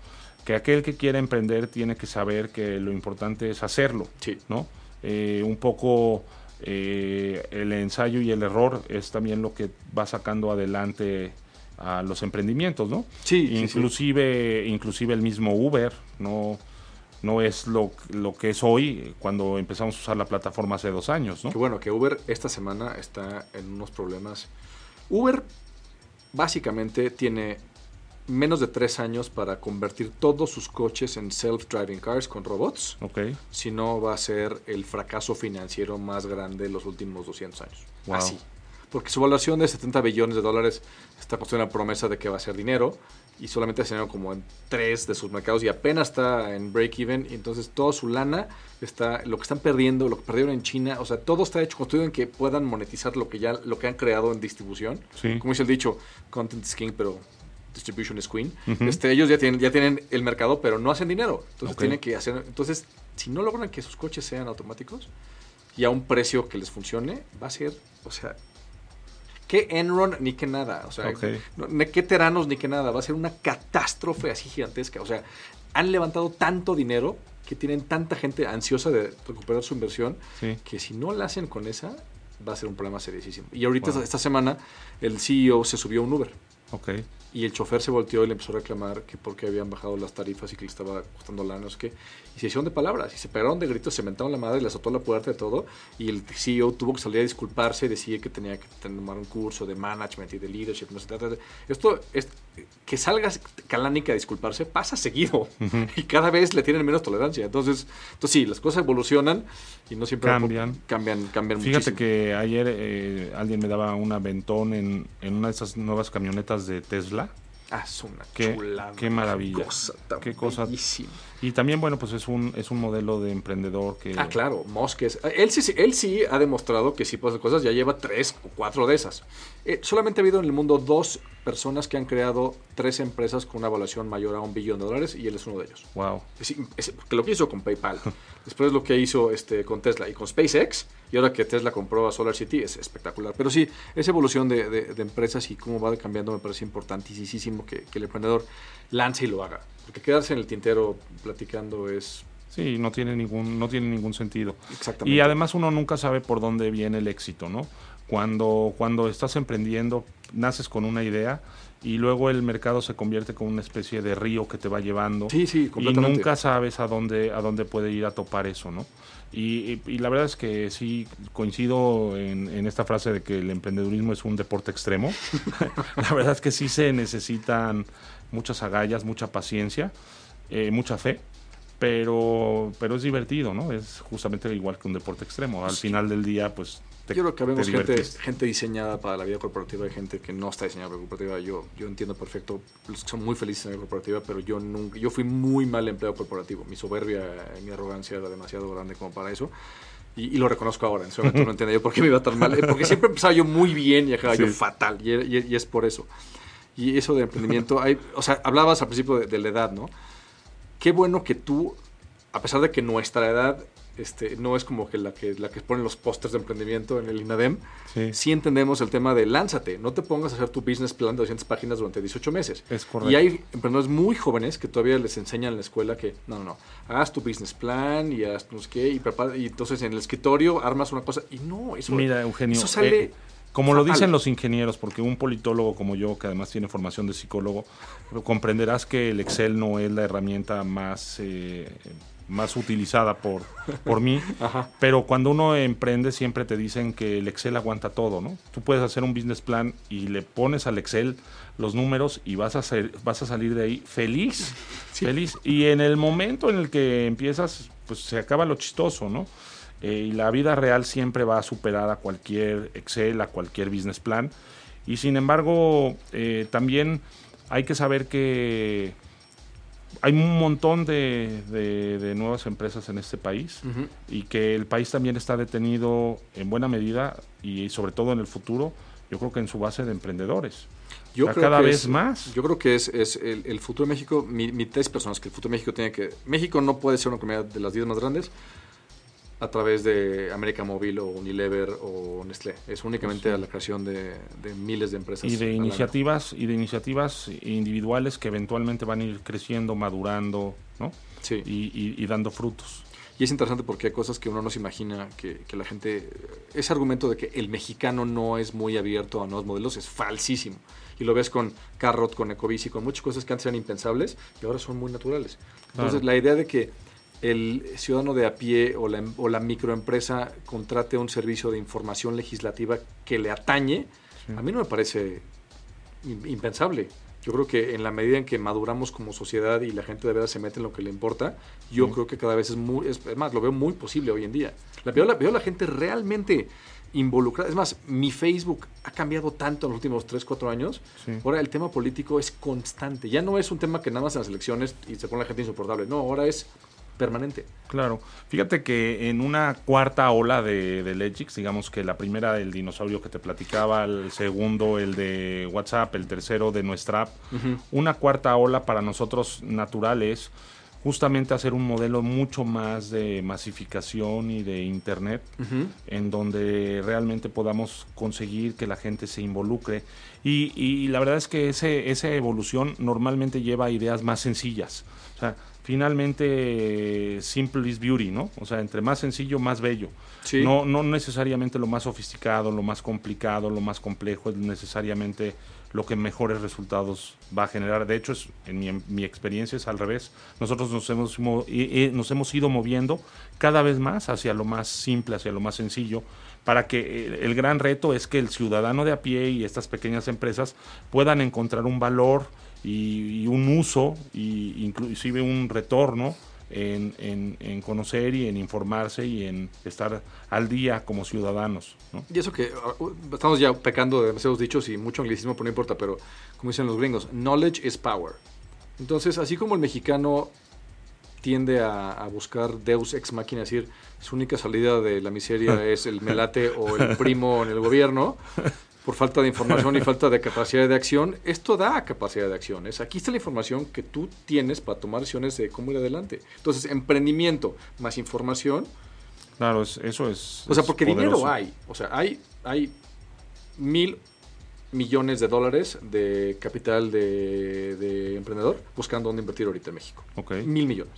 que aquel que quiere emprender tiene que saber que lo importante es hacerlo, ¿no? Eh, un poco eh, el ensayo y el error es también lo que va sacando adelante a los emprendimientos, ¿no? Sí. Inclusive, inclusive el mismo Uber, ¿no? no es lo, lo que es hoy cuando empezamos a usar la plataforma hace dos años, ¿no? Que bueno, que Uber esta semana está en unos problemas. Uber básicamente tiene menos de tres años para convertir todos sus coches en self-driving cars con robots. Ok. Si no, va a ser el fracaso financiero más grande de los últimos 200 años. Wow. Así. Porque su valoración de 70 billones de dólares está construyendo la promesa de que va a ser dinero y solamente ha dinero como en tres de sus mercados y apenas está en break-even. Entonces toda su lana está, lo que están perdiendo, lo que perdieron en China, o sea, todo está hecho, construido en que puedan monetizar lo que ya, lo que han creado en distribución. Sí. Como dice el dicho, content is king, pero distribution is queen. Este, ellos ya tienen, ya tienen el mercado, pero no hacen dinero. Entonces tienen que hacer. Entonces, si no logran que sus coches sean automáticos y a un precio que les funcione, va a ser, o sea, que Enron ni que nada. O sea, Ok. no, ni que Teranos ni que nada. Va a ser una catástrofe así gigantesca. O sea, han levantado tanto dinero que tienen tanta gente ansiosa de recuperar su inversión Sí. que si no la hacen con esa, va a ser un problema seriosísimo. Y ahorita, Wow. esta semana, el CEO se subió a un Uber. Ok. Y el chofer se volteó y le empezó a reclamar que porque habían bajado las tarifas y que le estaba costando lana, no sé qué. Y se hicieron de palabras y se pegaron de gritos, se mentaron la madre, le azotó la puerta de todo. Y el CEO tuvo que salir a disculparse y decir que tenía que tomar un curso de management y de leadership. No sé. Esto es que salga Calánica a disculparse pasa seguido y cada vez le tienen menos tolerancia. Entonces, entonces sí, las cosas evolucionan y no siempre Cambian. cambian, cambian Fíjate muchísimo. que ayer eh, alguien me daba un aventón en, en una de esas nuevas camionetas de Tesla. Ah, es una Qué- chulada. qué maravilla. cosa tan Qué cosa- bellísima. Y también, bueno, pues es un, es un modelo de emprendedor que... Ah, claro, Musk es- Él sí, él sí ha demostrado que sí puede hacer cosas, ya lleva tres o cuatro de esas. Eh, solamente ha habido en el mundo dos personas que han creado tres empresas con una evaluación mayor a un billón de dólares y él es uno de ellos. Wow. Es- es- lo que hizo con PayPal, después lo que hizo este, con Tesla y con SpaceX, y ahora que Tesla compró a Solar City, es espectacular. Pero sí, esa evolución de, de- de empresas y cómo va cambiando me parece importantísimo que, que el emprendedor lance y lo haga. Porque quedarse en el tintero platicando es Sí, no tiene ningún, no tiene ningún sentido. exactamente. Y además uno nunca sabe por dónde viene el éxito, ¿no? Cuando, cuando estás emprendiendo, naces con una idea y luego el mercado se convierte como una especie de río que te va llevando. Sí, sí, y completamente. nunca sabes a dónde, a dónde puede ir a topar eso, ¿no? Y, y- y la verdad es que sí coincido en, en esta frase de que el emprendedurismo es un deporte extremo. la verdad es que sí se necesitan muchas agallas, mucha paciencia, eh, mucha fe, pero, pero es divertido, ¿no? Es justamente igual que un deporte extremo. Al final del día, pues te, Yo creo que vemos gente, gente diseñada para la vida corporativa y gente que no está diseñada para la corporativa. Yo, yo entiendo perfecto, los que son muy felices en la corporativa, pero yo nunca, yo fui muy mal empleado corporativo. Mi soberbia y mi arrogancia era demasiado grande como para eso. Y, y lo reconozco ahora. En ese momento no entendía yo por qué me iba tan mal. Eh, Porque siempre empezaba yo muy bien y acababa yo Sí. fatal. Y, y- y es por eso. Y eso de emprendimiento, hay, o sea, hablabas al principio de, de la edad, ¿no? Qué bueno que tú, a pesar de que nuestra edad este, no es como que la que, la que ponen los pósters de emprendimiento en el INADEM, Sí. sí entendemos el tema de lánzate, no te pongas a hacer tu business plan de 200 páginas durante 18 meses. Es correcto. Y hay emprendedores muy jóvenes que todavía les enseñan en la escuela que no, no, no, haz tu business plan y haz no sé qué, y, prepara- y entonces en el escritorio armas una cosa, y no, eso, Mira, Eugenio, eso sale eh, como lo dicen los ingenieros, porque un politólogo como yo, que además tiene formación de psicólogo, comprenderás que el Excel no es la herramienta más, eh, más utilizada por, por mí, Ajá. pero cuando uno emprende siempre te dicen que el Excel aguanta todo, ¿no? Tú puedes hacer un business plan y le pones al Excel los números y vas a, hacer, vas a salir de ahí feliz, feliz. Y en el momento en el que empiezas, pues se acaba lo chistoso, ¿no? Eh, y la vida real siempre va a superar a cualquier Excel, a cualquier business plan. Y sin embargo, eh, también hay que saber que hay un montón de, de- de nuevas empresas en este país Ujú. y que el país también está detenido en buena medida y sobre todo en el futuro, yo creo que en su base de emprendedores. Yo creo cada que vez es- más. Yo creo que es, es el, el futuro de México. Mi, mi tesis personal es que el futuro de México tiene que. México no puede ser una comunidad de las 10 más grandes a través de América Móvil o Unilever o Nestlé. Es únicamente a la creación de, de miles de empresas. y de iniciativas y de iniciativas individuales que eventualmente van a ir creciendo, madurando, ¿no? Sí. Y, y- y dando frutos. Y es interesante porque hay cosas que uno no se imagina que, que la gente. Ese argumento de que el mexicano no es muy abierto a nuevos modelos es falsísimo. Y lo ves con Carrot, con Ecobici, con muchas cosas que antes eran impensables y ahora son muy naturales. Entonces, Claro. la idea de que el ciudadano de a pie o la, o la microempresa contrate un servicio de información legislativa que le atañe, a mí no me parece im- impensable. Yo creo que en la medida en que maduramos como sociedad y la gente de verdad se mete en lo que le importa, yo creo que cada vez es muy, es, es más, lo veo muy posible hoy en día. La, veo, la, veo la gente realmente involucrada. Es más, mi Facebook ha cambiado tanto en los últimos 3, 4 años. Sí. Ahora el tema político es constante. Ya no es un tema que nada más en las elecciones y se pone la gente insoportable. No, ahora es permanente. Claro. Fíjate que en una cuarta ola de, de Legix, digamos que la primera el dinosaurio que te platicaba, el segundo el de WhatsApp, el tercero de nuestra app, una cuarta ola para nosotros natural es justamente hacer un modelo mucho más de masificación y de internet en donde realmente podamos conseguir que la gente se involucre. Y, y la verdad es que ese, esa evolución normalmente lleva a ideas más sencillas. O sea, finalmente simple is beauty, ¿no? O sea, entre más sencillo, más bello. Sí. No, no necesariamente lo más sofisticado, lo más complicado, lo más complejo es necesariamente lo que mejores resultados va a generar. De hecho, es, en mi, en mi experiencia es al revés. Nosotros nos hemos, nos hemos ido moviendo cada vez más hacia lo más simple, hacia lo más sencillo, para que el, el gran reto es que el ciudadano de a pie y estas pequeñas empresas puedan encontrar un valor y, y un uso y inclusive un retorno en, en- en conocer y en informarse y en estar al día como ciudadanos. ¿no? Y eso que uh, estamos ya pecando de demasiados dichos y mucho anglicismo, pero no importa, pero como dicen los gringos, knowledge is power. Entonces, así como el mexicano tiende a, a buscar Deus ex machina, es decir, su única salida de la miseria es el melate o el primo en el gobierno, por falta de información y falta de capacidad de acción, esto da capacidad de acción. Es, aquí está la información que tú tienes para tomar decisiones de cómo ir adelante. Entonces, emprendimiento más información, Claro, es- eso es. o sea, porque dinero hay. O sea, hay, hay mil millones de dólares de capital de, de emprendedor buscando dónde invertir ahorita en México. Ok. Mil millones.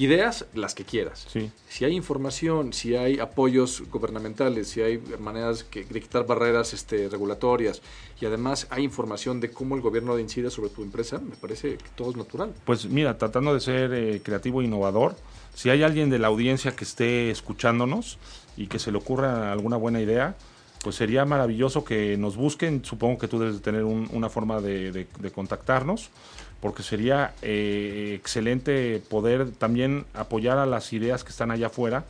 Ideas, las que quieras. Sí. Si hay información, si hay apoyos gubernamentales, si hay maneras que, de quitar barreras este, regulatorias y además hay información de cómo el gobierno incide sobre tu empresa, me parece que todo es natural. Pues mira, tratando de ser eh, creativo e innovador, si hay alguien de la audiencia que esté escuchándonos y que se le ocurra alguna buena idea, pues sería maravilloso que nos busquen. Supongo que tú debes de tener un- una forma de, de- de contactarnos, porque sería eh, excelente poder también apoyar a las ideas que están allá afuera.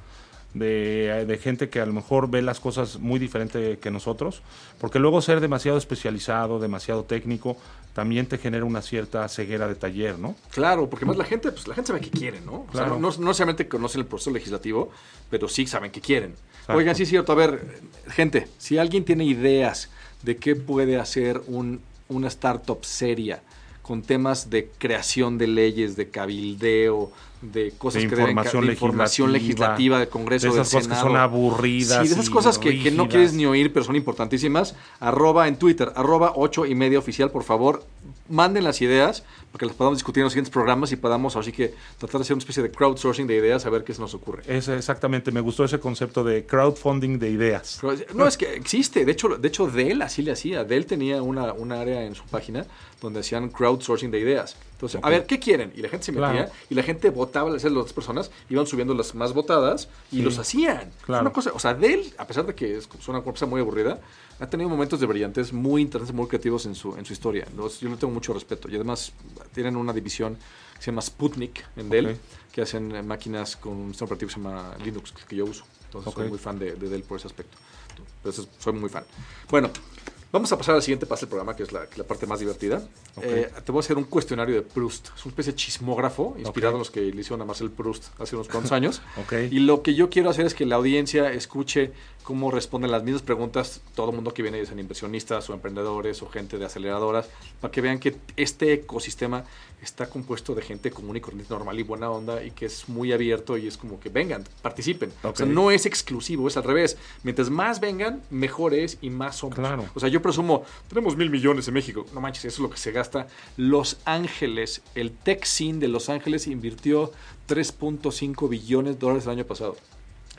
De, de gente que a lo mejor ve las cosas muy diferente que nosotros, porque luego ser demasiado especializado, demasiado técnico, también te genera una cierta ceguera de taller, ¿no? Claro, porque más la gente, pues la gente sabe qué quiere, ¿no? O sea, Claro. no, no necesariamente conocen el proceso legislativo, pero sí saben qué quieren. Exacto. Oigan, sí es cierto. A ver, gente, si alguien tiene ideas de qué puede hacer un, una startup seria con temas de creación de leyes, de cabildeo, de cosas de que deben información, de información legislativa, de Congreso, de esas del cosas que Senado. son aburridas Sí, de esas cosas que, que no quieres ni oír, pero son importantísimas. Arroba en Twitter, arroba 8 y media oficial, por favor. Manden las ideas para que las podamos discutir en los siguientes programas y podamos así que tratar de hacer una especie de crowdsourcing de ideas a ver qué se nos ocurre. Es exactamente, me gustó ese concepto de crowdfunding de ideas. No, es que existe. De hecho, de hecho Dell así le hacía. Dell tenía una, una área en su página donde hacían crowdsourcing de ideas. Entonces, a ver, ¿qué quieren? Y la gente se metía Claro. y la gente votaba, las otras personas iban subiendo las más votadas y Sí. los hacían. Es Claro. una cosa, o sea, Dell, a pesar de que es es una empresa muy aburrida, ha tenido momentos de brillantes muy interesantes, muy creativos en su, en su historia. Los- yo le tengo mucho respeto. Y además tienen una división que se llama Sputnik en Dell, Ok. que hacen eh, máquinas con un sistema operativo que se llama Linux, que yo uso. Entonces soy Ok. muy fan de, de Dell por ese aspecto. Entonces soy muy fan. Bueno, vamos a pasar al siguiente paso del programa, que es la, la parte más divertida. Ok. Eh, te voy a hacer un cuestionario de Proust. Es una especie de chismógrafo inspirado Ok. en los que le hicieron a Marcel Proust hace unos cuantos años. Ok. Y lo que yo quiero hacer es que la audiencia escuche cómo responden las mismas preguntas todo el mundo que viene, ya sean inversionistas o emprendedores o gente de aceleradoras, para que vean que este ecosistema está compuesto de gente común y corriente, normal y buena onda y que es muy abierto y es como que vengan, participen. O sea, no es exclusivo, es al revés. Mientras más vengan, mejor es y más somos. Claro. O sea, yo presumo, tenemos mil millones en México. No manches, eso es lo que se gasta. Los Ángeles, el Tech Scene de Los Ángeles invirtió 3.5 billones de dólares el año pasado.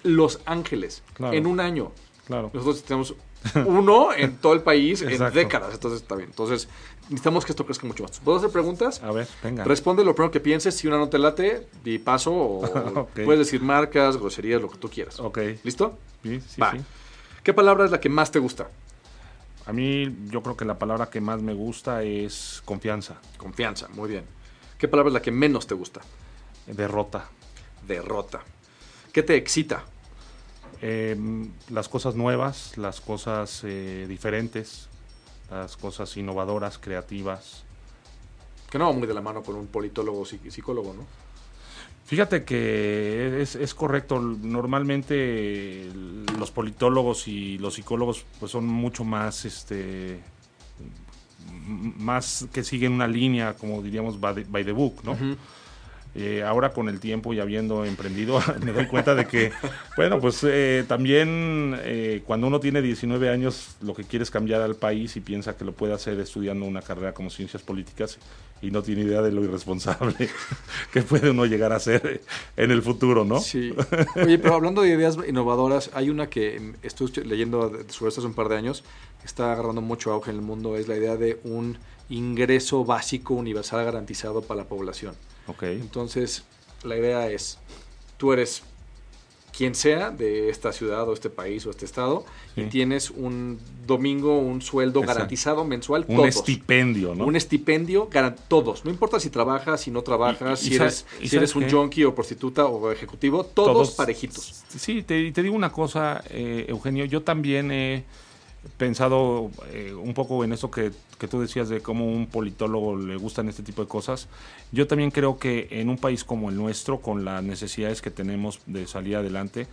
Los Ángeles, Claro. en un año. Claro. Nosotros tenemos uno en todo el país en décadas, entonces está bien. Entonces, necesitamos que esto crezca mucho más. ¿Puedo hacer preguntas? A ver, venga. Responde lo primero que pienses, si una no te late, di paso o puedes decir marcas, groserías, lo que tú quieras. Ok. ¿Listo? Sí, sí, Va. sí. ¿Qué palabra es la que más te gusta? A mí yo creo que la palabra que más me gusta es confianza, Confianza, muy bien. ¿Qué palabra es la que menos te gusta? derrota. Derrota. ¿Qué te excita? Eh, las cosas nuevas, las cosas eh, diferentes, las cosas innovadoras, creativas. Que no va muy de la mano con un politólogo psicólogo, ¿no? Fíjate que es, es correcto. Normalmente los politólogos y los psicólogos pues son mucho más, este, más que siguen una línea, como diríamos, by the, by the book, ¿no? Eh, ahora con el tiempo y habiendo emprendido, me doy cuenta de que, bueno, pues eh, también eh, cuando uno tiene 19 años, lo que quiere es cambiar al país y piensa que lo puede hacer estudiando una carrera como ciencias políticas y no tiene idea de lo irresponsable que puede uno llegar a ser en el futuro, ¿no? Sí. Oye, pero hablando de ideas innovadoras, hay una que mm, estuve leyendo sobre esto hace un par de años, que está agarrando mucho auge en el mundo, es la idea de un ingreso básico universal garantizado para la población. Ok. Entonces, la idea es, tú eres quien sea de esta ciudad o este país o este estado y tienes un domingo, un sueldo Exacto. garantizado mensual, Un todos. estipendio, ¿no? Un estipendio, todos. No importa si trabajas, si no trabajas, Y- y si eres, si eres ¿sabes un junkie o prostituta o ejecutivo, todos, parejitos. Sí, te digo una cosa, eh, Eugenio, yo también he pensado eh, un poco en eso que, que tú decías de cómo un politólogo le gustan este tipo de cosas. Yo también creo que en un país como el nuestro, con las necesidades que tenemos de salir adelante,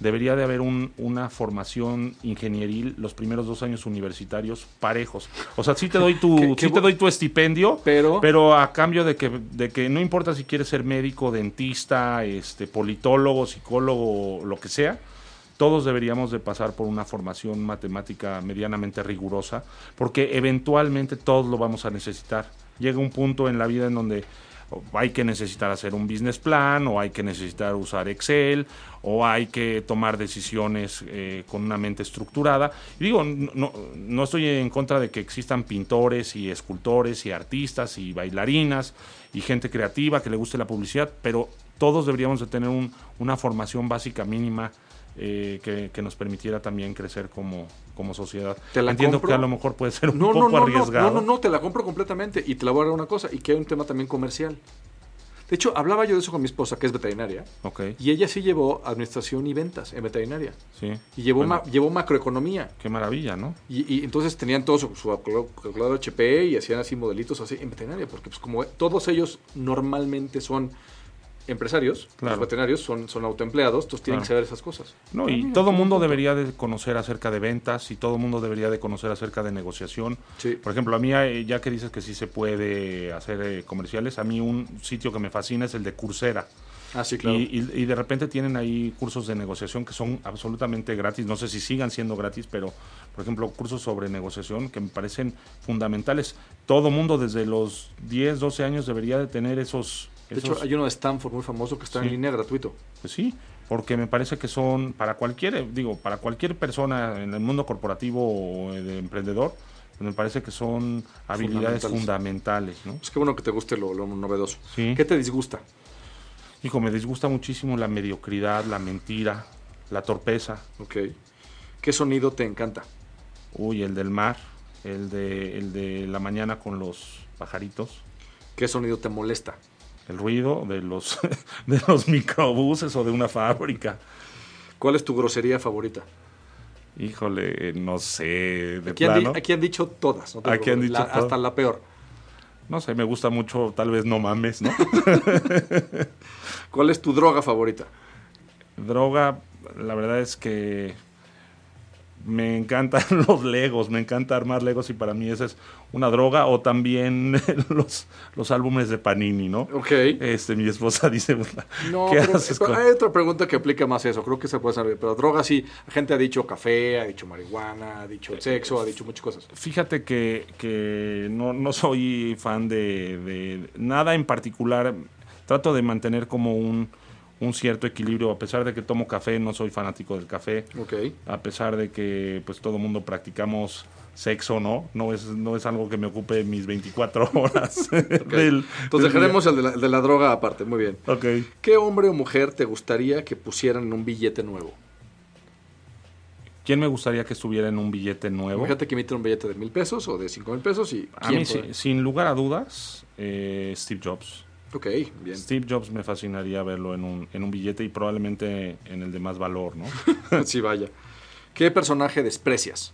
debería de haber un- una formación ingenieril los primeros dos años universitarios parejos. O sea, sí te doy tu, Qué- qué sí te doy tu estipendio, Pero, pero a cambio de que, de que no importa si quieres ser médico, dentista, este, politólogo, psicólogo, lo que sea, todos deberíamos de pasar por una formación matemática medianamente rigurosa, porque eventualmente todos lo vamos a necesitar. Llega un punto en la vida en donde hay que necesitar hacer un business plan, o hay que necesitar usar Excel, o hay que tomar decisiones eh, con una mente estructurada. Digo, no, no- no estoy en contra de que existan pintores y escultores y artistas y bailarinas y gente creativa que le guste la publicidad, pero todos deberíamos de tener un- una formación básica mínima eh, que, que nos permitiera también crecer como, como sociedad. Te la Entiendo compro. que a lo mejor puede ser un no, poco no, no, arriesgado. no, no, no, te la compro completamente. Y te la voy a dar una cosa, y que hay un tema también comercial. De hecho, hablaba yo de eso con mi esposa, que es veterinaria, Ok, y ella sí llevó administración y ventas en veterinaria. sí. Y llevó, Bueno, ma- llevó macroeconomía. Qué maravilla, ¿no? Y, y entonces tenían todo su, su calculador HP y hacían así modelitos así en veterinaria, porque pues como todos ellos normalmente son empresarios, Claro. los veterinarios son, son autoempleados, entonces tienen Claro. que saber esas cosas. No, Ah, y mira, todo mundo punto. debería de conocer acerca de ventas y todo mundo debería de conocer acerca de negociación. Sí. Por ejemplo, a mí, eh, ya que dices que sí se puede hacer eh, comerciales, a mí un sitio que me fascina es el de Coursera. Ah, sí, claro. Y, y- y de repente tienen ahí cursos de negociación que son absolutamente gratis. No sé si sigan siendo gratis, pero por ejemplo, cursos sobre negociación que me parecen fundamentales. Todo mundo desde los 10, 12 años debería de tener esos... de esos hecho, hay uno de Stanford muy famoso que está en línea gratuito. pues sí, porque me parece que son para cualquier, digo, para cualquier persona en el mundo corporativo o de emprendedor, pues me parece que son habilidades Fundamentales. fundamentales, ¿no? Pues qué bueno que te guste lo, lo novedoso. Sí. ¿Qué te disgusta? Hijo, me disgusta muchísimo la mediocridad, la mentira, la torpeza. Ok. ¿Qué sonido te encanta? Uy, el del mar, el de, el de la mañana con los pajaritos, ¿Qué sonido te molesta? El ruido de los, de los microbuses o de una fábrica. ¿Cuál es tu grosería favorita? Híjole, no sé, de Aquí han, aquí dicho todas. no Aquí han dicho La-. Hasta la peor. No sé, me gusta mucho, tal vez no mames, ¿no? ¿Cuál es tu droga favorita? Droga, la verdad es que me encantan los legos, me encanta armar legos y para mí esa es una droga o también los, los álbumes de Panini, ¿no? Ok. Este, mi esposa dice, No, ¿qué pero, haces pero con- hay otra pregunta que aplica más eso. Creo que se puede saber. Pero droga sí. La gente ha dicho café, ha dicho marihuana, ha dicho sexo, ha dicho muchas cosas. Fíjate que, que no, no soy fan de, de nada en particular. Trato de mantener como un, un cierto equilibrio, a pesar de que tomo café, no soy fanático del café, a pesar de que pues todo mundo practicamos sexo, ¿no? No es, no es algo que me ocupe mis 24 horas. del- Entonces del dejaremos el de, la, el de la droga aparte. Muy bien. ¿Qué hombre o mujer te gustaría que pusieran en un billete nuevo? ¿Quién me gustaría que estuviera en un billete nuevo? Fíjate que emite un billete de mil pesos o de cinco mil pesos y A ¿quién mí, sí- sin lugar a dudas, eh, Steve Jobs. Ok, bien. Steve Jobs me fascinaría verlo en un, en un billete y probablemente en el de más valor, ¿no? sí, vaya. ¿Qué personaje desprecias?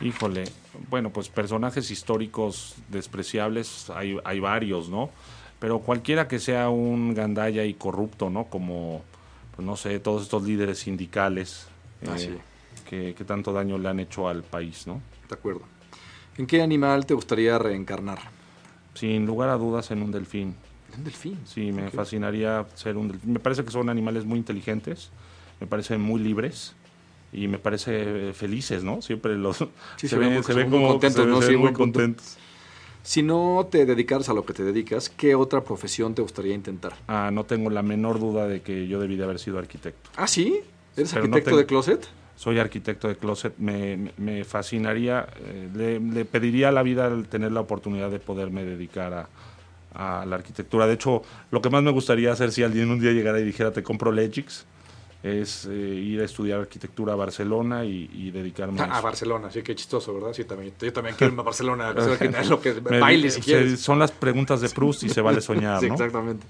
Híjole, bueno, pues personajes históricos despreciables hay, hay varios, ¿no? Pero cualquiera que sea un gandalla y corrupto, ¿no? Como, pues no sé, todos estos líderes sindicales Ah, eh, sí. que, que tanto daño le han hecho al país, ¿no? De acuerdo. ¿En qué animal te gustaría reencarnar? Sin lugar a dudas en un delfín. En un delfín. Sí, me fascinaría ser un delfín. Me parece que son animales muy inteligentes, me parecen muy libres y me parece eh, felices, ¿no? Siempre los Sí, se ven muy- se ven como contentos, se- ¿no? se ven muy muy contentos. Si no te dedicaras a lo que te dedicas, ¿qué otra profesión te gustaría intentar? Ah, no tengo la menor duda de que yo debí de haber sido arquitecto. ¿Ah, sí? ¿Eres Pero no arquitecto tengo- de closet? Soy arquitecto de closet, me, fascinaría, eh, le, le pediría a la vida el tener la oportunidad de poderme dedicar a, a la arquitectura. De hecho, lo que más me gustaría hacer si alguien un día llegara y dijera te compro Legix, es eh, ir a estudiar arquitectura a Barcelona y, y dedicarme Ah, a a. Barcelona, sí, qué chistoso, ¿verdad? Sí, también, yo también quiero irme a Barcelona, a lo que Me- baile si se- quieres. Son las preguntas de Proust y se vale soñar, Sí, ¿no? exactamente.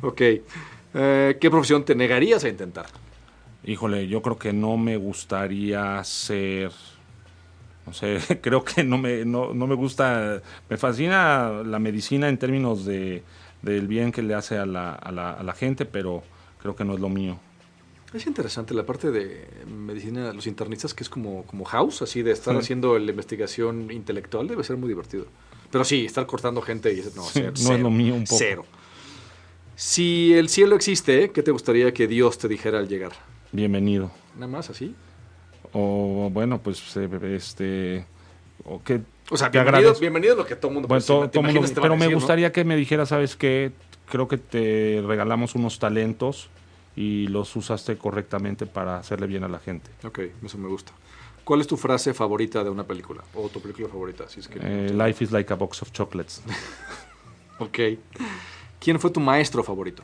Ok. Eh, ¿Qué profesión te negarías a intentar? Híjole, yo creo que no me gustaría ser, no sé, creo que no me, no, no me gusta, me fascina la medicina en términos de, del bien que le hace a la, a, la, a la gente, pero creo que no es lo mío. Es interesante la parte de medicina los internistas, que es como, como house, así de estar Sí. haciendo la investigación intelectual, debe ser muy divertido. Pero sí, estar cortando gente y no, Sí, cero, no es lo mío un poco. Cero. Si el cielo existe, ¿qué te gustaría que Dios te dijera al llegar? Bienvenido. Nada más así. O bueno, pues eh, este, o que O sea, bienvenido, bienvenido lo que todo el mundo Bueno, pues, todo- mundo- pero me decir, ¿no? gustaría que me dijera, ¿sabes qué? Creo que te regalamos unos talentos y los usaste correctamente para hacerle bien a la gente. Ok, eso me gusta. ¿Cuál es tu frase favorita de una película? O tu película favorita, si es que... Eh, life is like a box of chocolates. Ok. ¿Quién fue tu maestro favorito?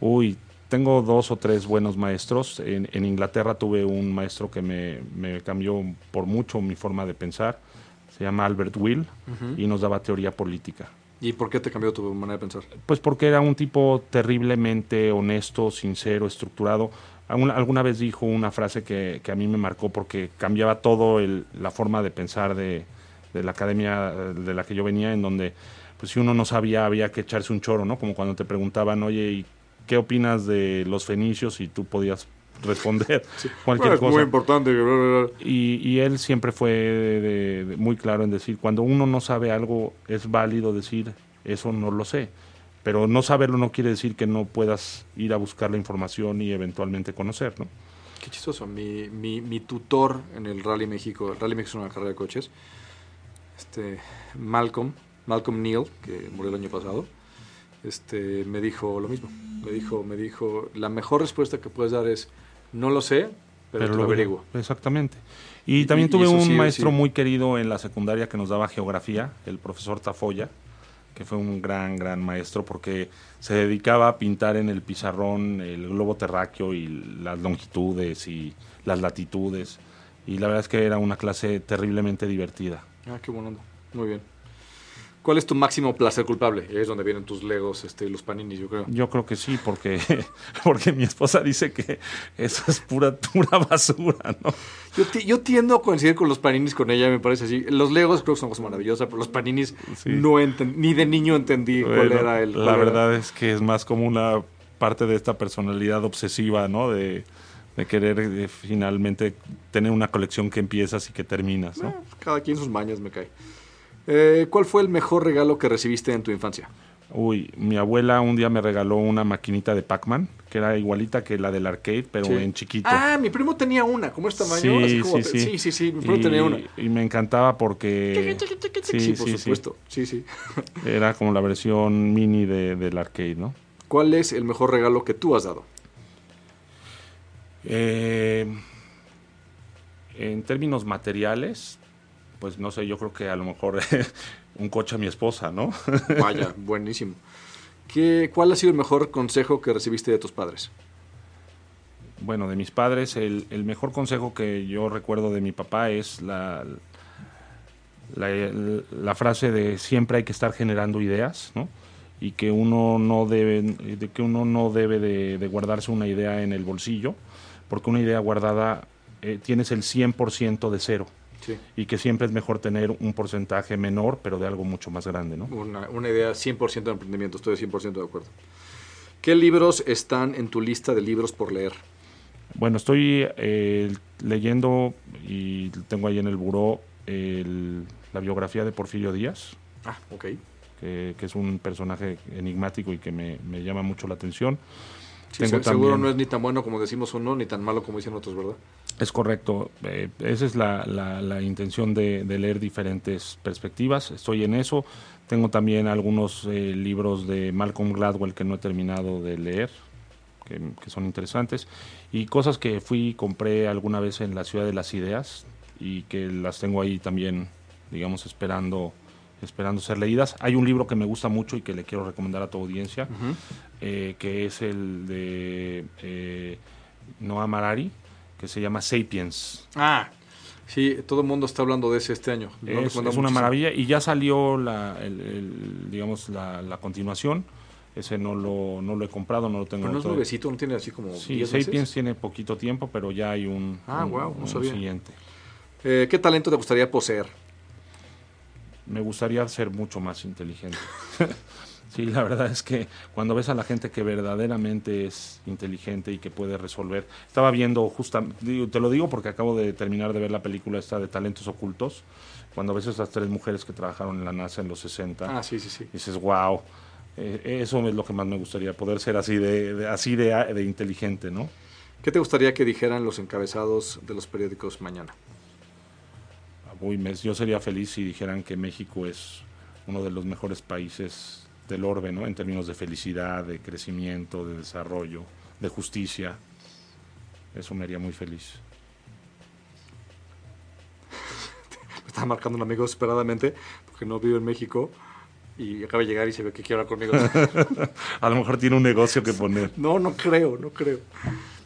Uy, tengo dos o tres buenos maestros. En, en Inglaterra tuve un maestro que me, me cambió por mucho mi forma de pensar. Se llama Albert Will y nos daba teoría política. ¿Y por qué te cambió tu manera de pensar? Pues porque era un tipo terriblemente honesto, sincero, estructurado. Alguna, alguna vez dijo una frase que, que a mí me marcó porque cambiaba todo el- la forma de pensar de, de la academia eh, de la que yo venía, en donde pues si uno no sabía había que echarse un choro, ¿no? Como cuando te preguntaban, oye, ¿y qué opinas de los fenicios? Y tú podías responder cualquier es cosa. muy importante. Y, y él siempre fue de- de- muy claro en decir, cuando uno no sabe algo, es válido decir, eso no lo sé. Pero no saberlo no quiere decir que no puedas ir a buscar la información y eventualmente conocer, ¿no? Qué chistoso. Mi, mi, mi tutor en el Rally México, el Rally México es una carrera de coches, este, Malcolm, Malcolm Neal, que murió el año pasado, este, me dijo lo mismo. Me dijo, me dijo, la mejor respuesta que puedes dar es, no lo sé, pero, te lo averiguo. Exactamente. Y, Y- también y tuve un sí, maestro sí. muy querido en la secundaria que nos daba geografía, el profesor Tafoya, que fue un gran, gran maestro porque se dedicaba a pintar en el pizarrón el globo terráqueo y las longitudes y las latitudes. Y la verdad es que era una clase terriblemente divertida. Ah, qué buena onda. Muy bien. ¿Cuál es tu máximo placer culpable? Y ahí es donde vienen tus legos este, y los paninis, yo creo. Yo creo que sí, porque, porque mi esposa dice que eso es pura, pura basura, ¿no? Yo, ti- yo tiendo a coincidir con los paninis con ella, me parece así. Los legos creo que son cosas maravillosas, pero los paninis Sí. no ni de niño entendí cuál era el... La cuál era. verdad es que es más como una parte de esta personalidad obsesiva, ¿no? De, de querer eh, finalmente tener una colección que empiezas y que terminas, ¿no? Eh, cada quien sus mañas me cae. Eh, ¿Cuál fue el mejor regalo que recibiste en tu infancia? Uy, mi abuela un día me regaló una maquinita de Pac-Man, que era igualita que la del arcade, pero Sí. en chiquito. Ah, mi primo tenía una, ¿cómo es tamaño? Sí, Así como sí, te- sí. sí, sí, sí, mi primo y, tenía una. y me encantaba porque Sí, sí, por supuesto. Sí, sí. era como la versión mini de, del arcade, ¿no? ¿Cuál es el mejor regalo que tú has dado? Eh, en términos materiales, pues no sé, yo creo que a lo mejor un coche a mi esposa, ¿no? Vaya, buenísimo. ¿Qué, ¿Cuál ha sido el mejor consejo que recibiste de tus padres? Bueno, de mis padres, el, el mejor consejo que yo recuerdo de mi papá es la, la, la, frase de siempre hay que estar generando ideas, ¿no? Y que uno no debe, de que uno no debe de, de guardarse una idea en el bolsillo, porque una idea guardada eh, tienes el 100% de cero. Sí. Y que siempre es mejor tener un porcentaje menor, pero de algo mucho más grande, ¿no? Una, una idea 100% de emprendimiento, estoy 100% de acuerdo. ¿Qué libros están en tu lista de libros por leer? Bueno, estoy eh, leyendo y tengo ahí en el buró el, la biografía de Porfirio Díaz, Ah, ok. que, que es un personaje enigmático y que me, me llama mucho la atención. Sí, Tengo se- seguro también- no es ni tan bueno como decimos uno, ni tan malo como dicen otros, ¿verdad? Es correcto. eh, esa es la, la- la intención de, de leer diferentes perspectivas. Estoy en eso. Tengo también algunos eh, libros de Malcolm Gladwell que no he terminado de leer, que, que son interesantes. Y cosas que fui y compré alguna vez en la Ciudad de las Ideas y que las tengo ahí también, digamos, esperando esperando ser leídas. Hay un libro que me gusta mucho y que le quiero recomendar a tu audiencia, eh, que es el de Noah Marari, que se llama Sapiens. Ah, sí, todo el mundo está hablando de ese este año. Es, una muchísimo. maravilla y ya salió la, el- el, digamos la, la continuación. Ese no lo, no lo he comprado, no lo tengo. Pero no es nuevecito, no tiene así como Sí, 10 Sapiens meses? tiene poquito tiempo, pero ya hay un, Ah, un- guau, no un sabía. siguiente. Eh, ¿Qué talento te gustaría poseer? Me gustaría ser mucho más inteligente. sí, la verdad es que cuando ves a la gente que verdaderamente es inteligente y que puede resolver. Estaba viendo justamente, te lo digo porque acabo de terminar de ver la película esta de Talentos Ocultos, cuando ves esas tres mujeres que trabajaron en la NASA en los 60. Ah, sí, sí, sí. dices, wow, eso es lo que más me gustaría, poder ser así de, de- así de, de inteligente, ¿no? ¿Qué te gustaría que dijeran los encabezados de los periódicos mañana? Uy, me- yo sería feliz si dijeran que México es uno de los mejores países del orbe, ¿no? En términos de felicidad, de crecimiento, de desarrollo, de justicia. Eso me haría muy feliz. Me estaba marcando un amigo desesperadamente porque no vive en México y acaba de llegar y se ve que quiere hablar conmigo. A lo mejor tiene un negocio que poner. no, no creo, no creo.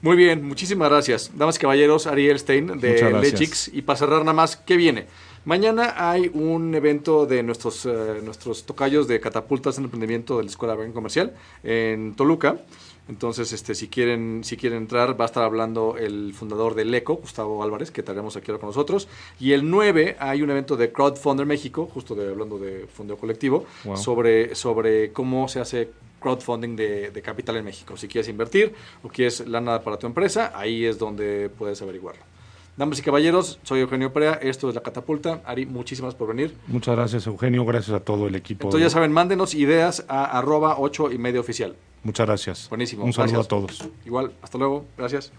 Muy bien, muchísimas gracias. Damas y caballeros, Ariel Stein de. Lechix. Y para cerrar nada más, ¿qué viene? Mañana hay un evento de nuestros, eh, nuestros tocayos de catapultas en emprendimiento de la Escuela Banco Comercial en Toluca. Entonces, este, si quieren, si quieren entrar, va a estar hablando el fundador del ECO, Gustavo Álvarez, que traeremos aquí ahora con nosotros. Y el 9 hay un evento de Crowdfunder México, justo de, hablando de fondeo colectivo, Wow. sobre, sobre cómo se hace crowdfunding de, de capital en México. Si quieres invertir o quieres lana para tu empresa, ahí es donde puedes averiguarlo. Damas y caballeros, soy Eugenio Perea, esto es La Catapulta. Ari, muchísimas por venir. Muchas gracias, Eugenio. Gracias a todo el equipo. Entonces ya saben, mándenos ideas a arroba 8 y medio oficial. Muchas gracias. Buenísimo. Un saludo gracias. a todos. Igual, hasta luego. Gracias.